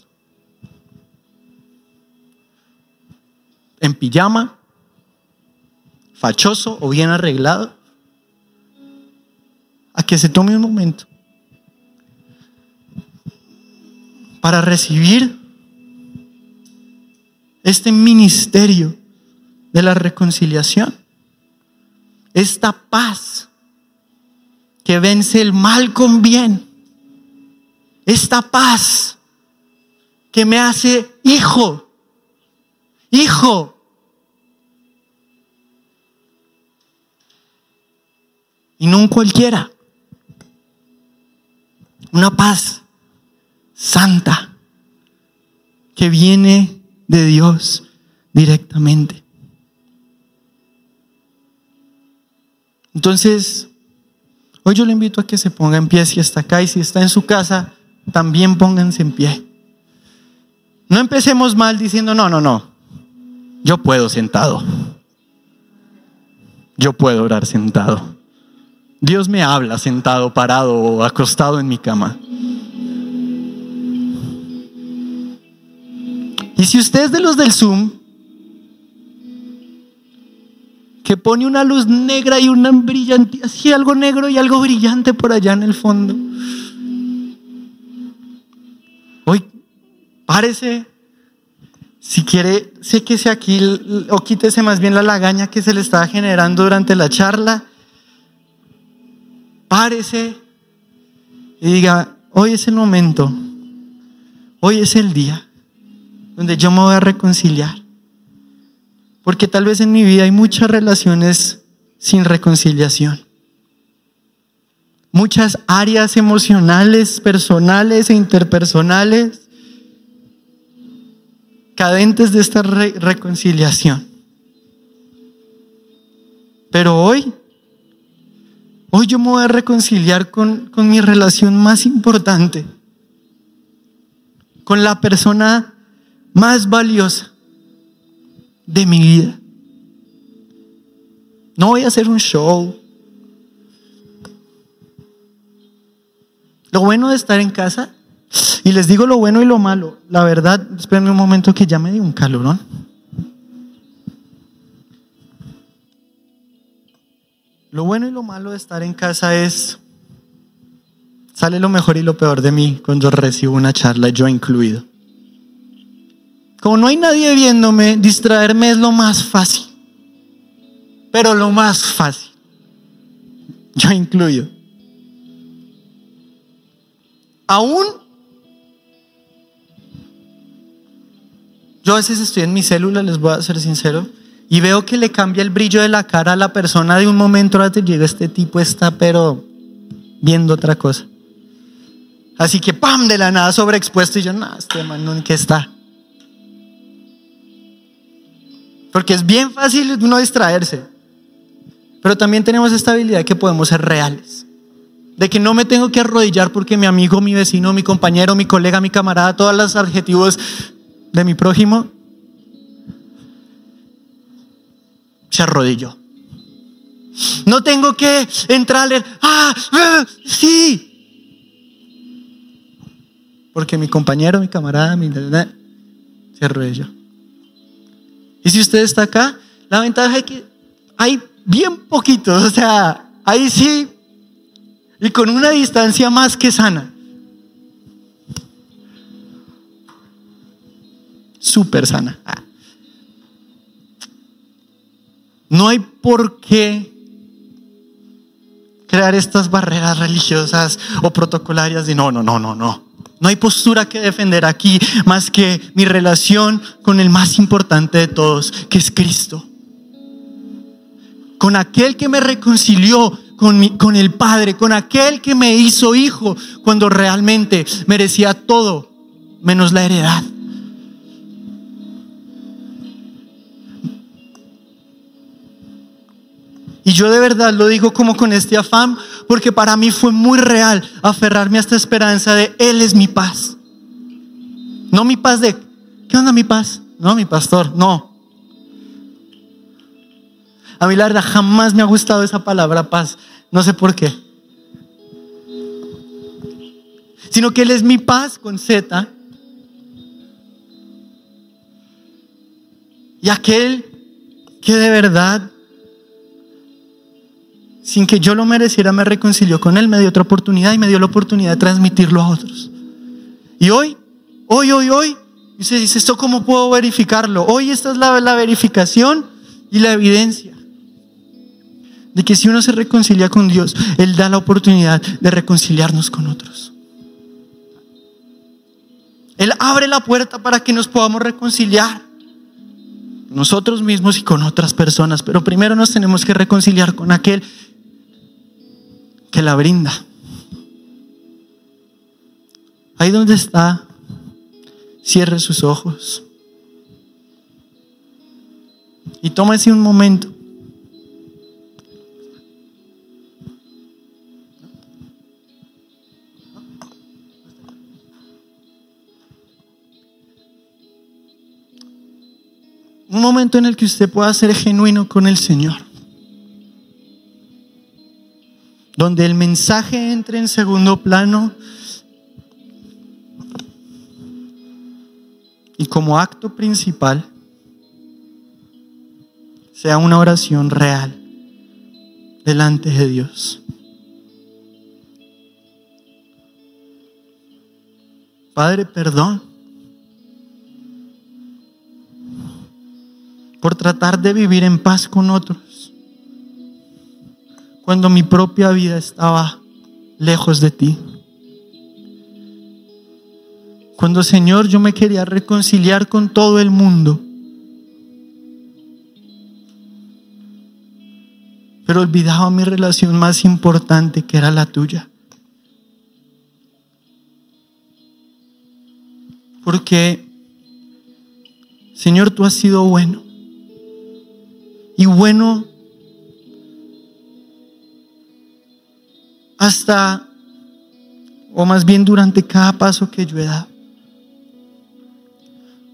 Speaker 1: En pijama, fachoso o bien arreglado, a que se tome un momento para recibir este ministerio de la reconciliación esta paz que vence el mal con bien, esta paz que me hace hijo, hijo. Y no un cualquiera, una paz santa que viene de Dios directamente. Entonces, hoy yo le invito a que se ponga en pie si está acá y si está en su casa, también pónganse en pie. No empecemos mal diciendo, no, no, no, yo puedo sentado. Yo puedo orar sentado. Dios me habla sentado, parado o acostado en mi cama. Y si usted es de los del Zoom, pone una luz negra y una brillante, así algo negro y algo brillante por allá en el fondo. Hoy, párese, si quiere, sé que sea aquí, o quítese más bien la lagaña que se le estaba generando durante la charla. Párese y diga, hoy es el momento, hoy es el día donde yo me voy a reconciliar. Porque tal vez en mi vida hay muchas relaciones sin reconciliación. Muchas áreas emocionales, personales e interpersonales cadentes de esta reconciliación. Pero hoy, hoy yo me voy a reconciliar con, con mi relación más importante, con la persona más valiosa de mi vida. No voy a hacer un show. Lo bueno de estar en casa, y les digo lo bueno y lo malo, la verdad, espérenme un momento que ya me dio un calorón. Lo bueno y lo malo de estar en casa es, sale lo mejor y lo peor de mí cuando recibo una charla, yo incluido. Como no hay nadie viéndome, distraerme es lo más fácil. Pero lo más fácil. Yo incluyo. Aún yo a veces estoy en mi célula, les voy a ser sincero, y veo que le cambia el brillo de la cara a la persona de un momento a otro. Llega este tipo, está pero viendo otra cosa. Así que, ¡pam! De la nada sobreexpuesto y yo, no, este man, ¿en qué está? Porque es bien fácil uno distraerse. Pero también tenemos esta habilidad de que podemos ser reales. De que no me tengo que arrodillar porque mi amigo, mi vecino, mi compañero, mi colega, mi camarada, todos los adjetivos de mi prójimo se arrodilló. No tengo que entrarle, ah, ah, sí. Porque mi compañero, mi camarada, mi se arrodilló. Y si usted está acá, la ventaja es que hay bien poquitos, o sea, ahí sí, y con una distancia más que sana. Súper sana. No hay por qué crear estas barreras religiosas o protocolarias de no, no, no, no, no. No hay postura que defender aquí más que mi relación con el más importante de todos, que es Cristo. Con aquel que me reconcilió con, con el Padre, con aquel que me hizo hijo cuando realmente merecía todo menos la heredad. Y yo de verdad lo digo como con este afán, porque para mí fue muy real aferrarme a esta esperanza de Él es mi paz. No mi paz de, ¿qué onda mi paz? No, mi pastor, no. A mí la verdad jamás me ha gustado esa palabra paz, no sé por qué. Sino que Él es mi paz con Z. Y aquel que de verdad sin que yo lo mereciera, me reconcilió con Él, me dio otra oportunidad y me dio la oportunidad de transmitirlo a otros. Y hoy, hoy, hoy, hoy, dice, dice, ¿esto cómo puedo verificarlo? Hoy esta es la, la verificación y la evidencia de que si uno se reconcilia con Dios, Él da la oportunidad de reconciliarnos con otros. Él abre la puerta para que nos podamos reconciliar nosotros mismos y con otras personas, pero primero nos tenemos que reconciliar con aquel que la brinda. Ahí donde está, cierre sus ojos y tómese un momento. Un momento en el que usted pueda ser genuino con el Señor. Donde el mensaje entre en segundo plano y como acto principal sea una oración real delante de Dios. Padre, perdón por tratar de vivir en paz con otros cuando mi propia vida estaba lejos de ti. Cuando Señor yo me quería reconciliar con todo el mundo. Pero olvidaba mi relación más importante que era la tuya. Porque, Señor, tú has sido bueno. Y bueno hasta, o más bien durante cada paso que yo he dado.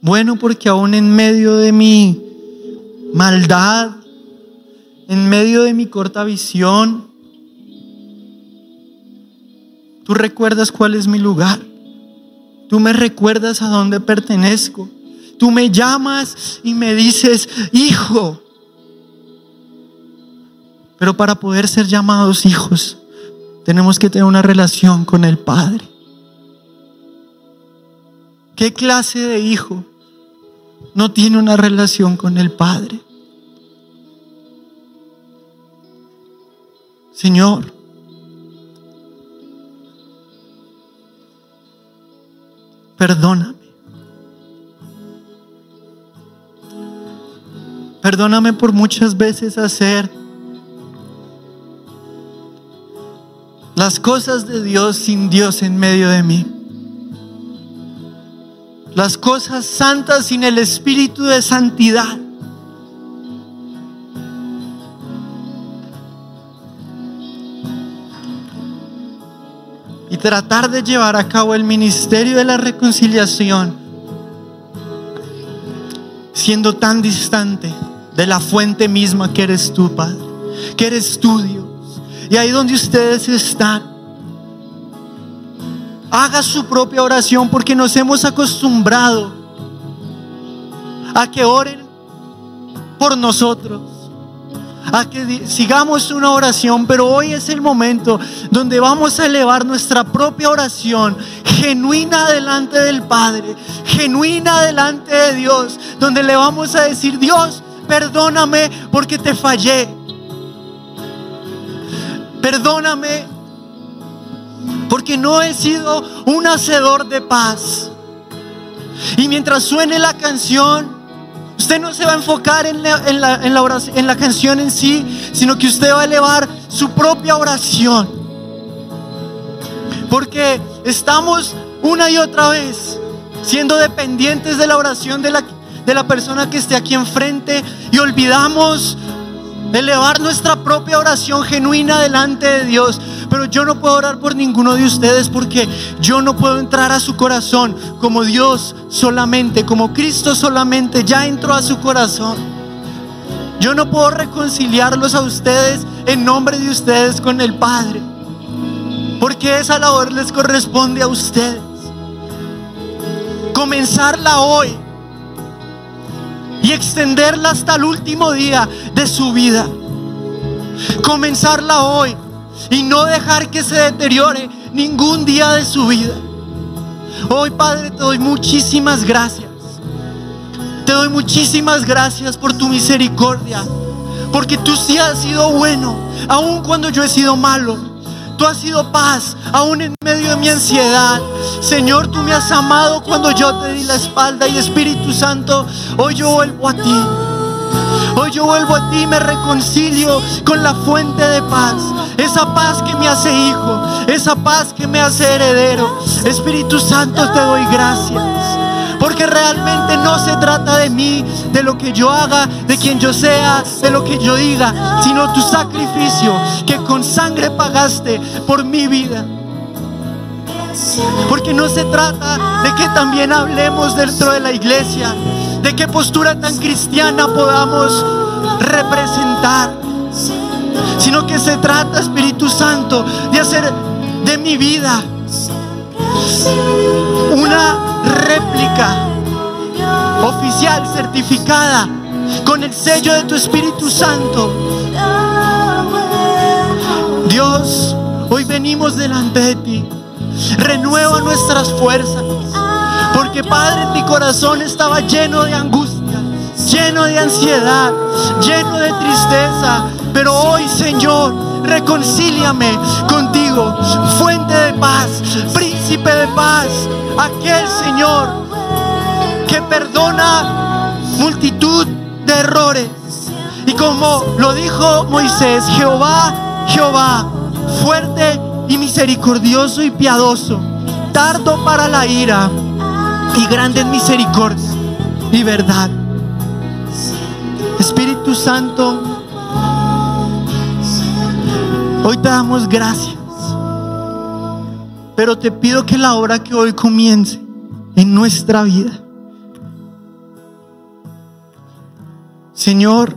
Speaker 1: Bueno porque aún en medio de mi maldad, en medio de mi corta visión, tú recuerdas cuál es mi lugar. Tú me recuerdas a dónde pertenezco. Tú me llamas y me dices, hijo. Pero para poder ser llamados hijos, tenemos que tener una relación con el Padre. ¿Qué clase de hijo no tiene una relación con el Padre? Señor, perdóname. Perdóname por muchas veces hacer las cosas de Dios sin Dios en medio de mí. Las cosas santas sin el espíritu de santidad. y tratar de llevar a cabo el ministerio de la reconciliación siendo tan distante de la fuente misma que eres tú, Padre, que eres tú, Dios. Y ahí donde ustedes están, haga su propia oración porque nos hemos acostumbrado a que oren por nosotros a que sigamos una oración, pero hoy es el momento donde vamos a elevar nuestra propia oración genuina delante del Padre, genuina delante de Dios, donde le vamos a decir, Dios, perdóname porque te fallé. Perdóname porque no he sido un hacedor de paz. Y mientras suene la canción, Usted no se va a enfocar en la, en, la, canción en sí, sino que usted va a elevar su propia oración. Porque estamos una y otra vez siendo dependientes de la oración de la, de la persona que esté aquí enfrente y olvidamos elevar nuestra propia oración genuina delante de Dios. Pero yo no puedo orar por ninguno de ustedes porque yo no puedo entrar a su corazón como Dios solamente, como Cristo solamente ya entró a su corazón. Yo no puedo reconciliarlos a ustedes en nombre de ustedes con el Padre. Porque esa labor les corresponde a ustedes. Comenzarla hoy y extenderla hasta el último día de su vida. Comenzarla hoy y no dejar que se deteriore ningún día de su vida. Hoy, Padre, te doy muchísimas gracias. Te doy muchísimas gracias por tu misericordia. Porque tú sí has sido bueno, aun cuando yo he sido malo. Tú has sido paz, aún en medio de mi ansiedad. Señor, tú me has amado cuando yo te di la espalda y Espíritu Santo, hoy yo vuelvo a ti. Hoy yo vuelvo a ti, me reconcilio con la fuente de paz. Esa paz que me hace hijo, esa paz que me hace heredero. Espíritu Santo, te doy gracias. Porque realmente no se trata de mí, de lo que yo haga, de quien yo sea, de lo que yo diga, sino tu sacrificio que con sangre pagaste por mi vida. Porque no se trata de que también hablemos dentro de la iglesia, de qué postura tan cristiana podamos representar, sino que se trata, Espíritu Santo, de hacer de mi vida oficial, certificada, con el sello de tu Espíritu Santo. Dios, hoy venimos delante de ti. Renueva nuestras fuerzas. Porque Padre, mi corazón estaba lleno de angustia, lleno de ansiedad, lleno de tristeza. Pero hoy, Señor, reconcíliame contigo. Fuente de paz, príncipe de paz, aquel Señor que perdona multitud de errores. Y como lo dijo Moisés, Jehová, Jehová, fuerte y misericordioso y piadoso, tardo para la ira y grande en misericordia y verdad. Espíritu Santo, hoy te damos gracias, pero te pido que la obra que hoy comience en nuestra vida, Señor,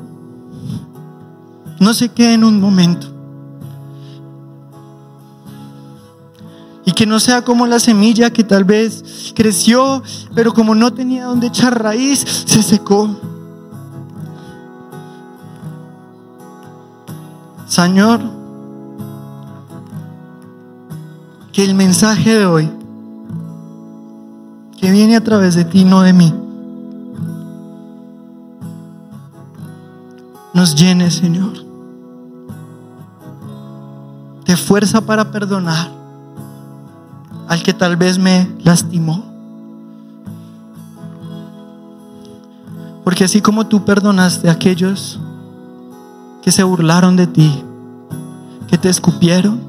Speaker 1: no se quede en un momento. Y que no sea como la semilla que tal vez creció, pero como no tenía donde echar raíz, se secó. Señor, que el mensaje de hoy, que viene a través de ti, no de mí, nos llene, Señor, de fuerza para perdonar al que tal vez me lastimó. Porque así como tú perdonaste a aquellos que se burlaron de ti, que te escupieron,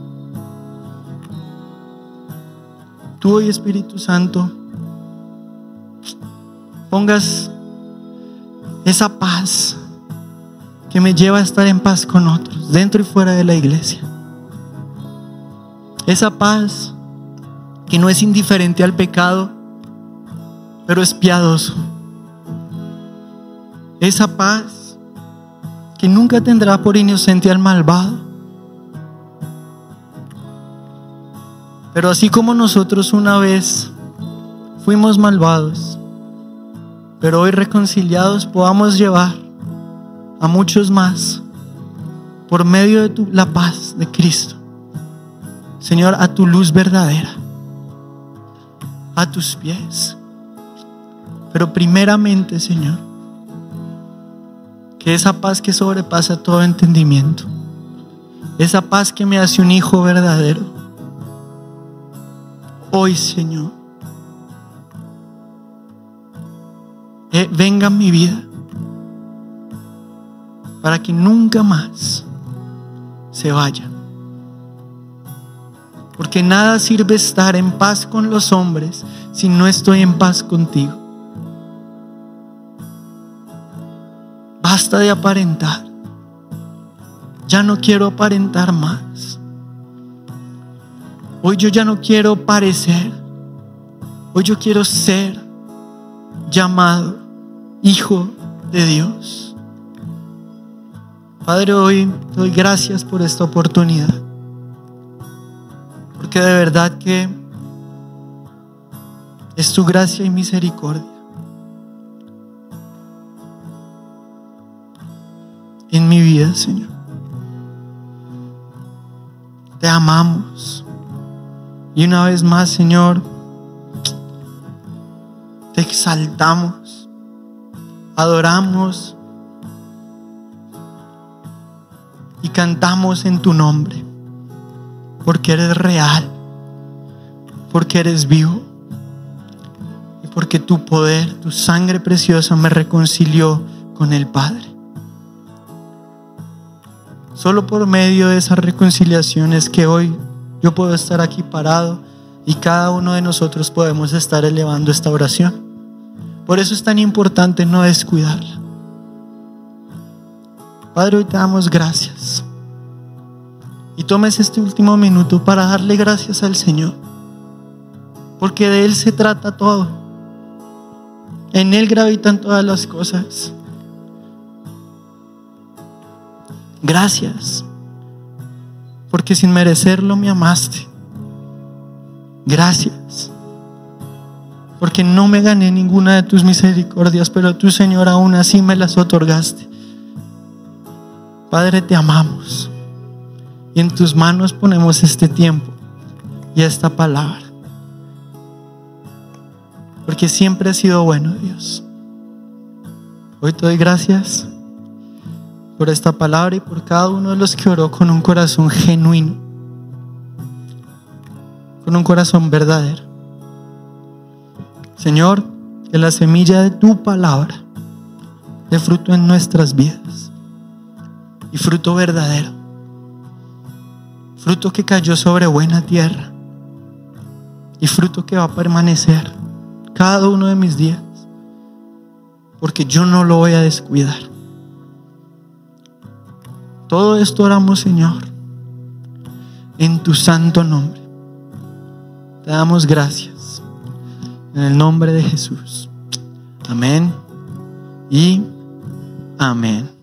Speaker 1: tú hoy Espíritu Santo pongas esa paz que me lleva a estar en paz con otros, dentro y fuera de la iglesia. Esa paz que no es indiferente al pecado, pero es piadoso. Esa paz que nunca tendrá por inocente al malvado. Pero así como nosotros una vez fuimos malvados, pero hoy reconciliados podamos llevar a muchos más por medio de la paz de Cristo. Señor, a tu luz verdadera, a tus pies. Pero primeramente, Señor, que esa paz que sobrepasa todo entendimiento, esa paz que me hace un hijo verdadero, hoy, Señor, eh, venga en mi vida para que nunca más se vaya. Porque nada sirve estar en paz con los hombres si no estoy en paz contigo. Basta de aparentar. Ya no quiero aparentar más. Hoy yo ya no quiero parecer. Hoy yo quiero ser llamado hijo de Dios. Padre, hoy doy gracias por esta oportunidad. Porque de verdad que es tu gracia y misericordia. En mi vida, Señor. Te amamos. Y una vez más, Señor, te exaltamos, adoramos y cantamos en tu nombre, porque eres real, porque eres vivo y porque tu poder, tu sangre preciosa me reconcilió con el Padre. Solo por medio de esas reconciliaciones que hoy yo puedo estar aquí parado y cada uno de nosotros podemos estar elevando esta oración. Por eso es tan importante no descuidarla. Padre, hoy te damos gracias. Y tomes este último minuto para darle gracias al Señor. Porque de Él se trata todo. En Él gravitan todas las cosas. Gracias. Porque sin merecerlo me amaste. Gracias. Porque no me gané ninguna de tus misericordias, pero tú, Señor, aún así me las otorgaste. Padre, te amamos. Y en tus manos ponemos este tiempo y esta palabra. Porque siempre ha sido bueno, Dios. Hoy te doy gracias por esta palabra y por cada uno de los que oró con un corazón genuino, con un corazón verdadero. Señor, que la semilla de tu palabra dé fruto en nuestras vidas y fruto verdadero, fruto que cayó sobre buena tierra y fruto que va a permanecer cada uno de mis días, porque yo no lo voy a descuidar. Todo esto oramos, Señor, en tu santo nombre. Te damos gracias. En el nombre de Jesús. Amén y amén.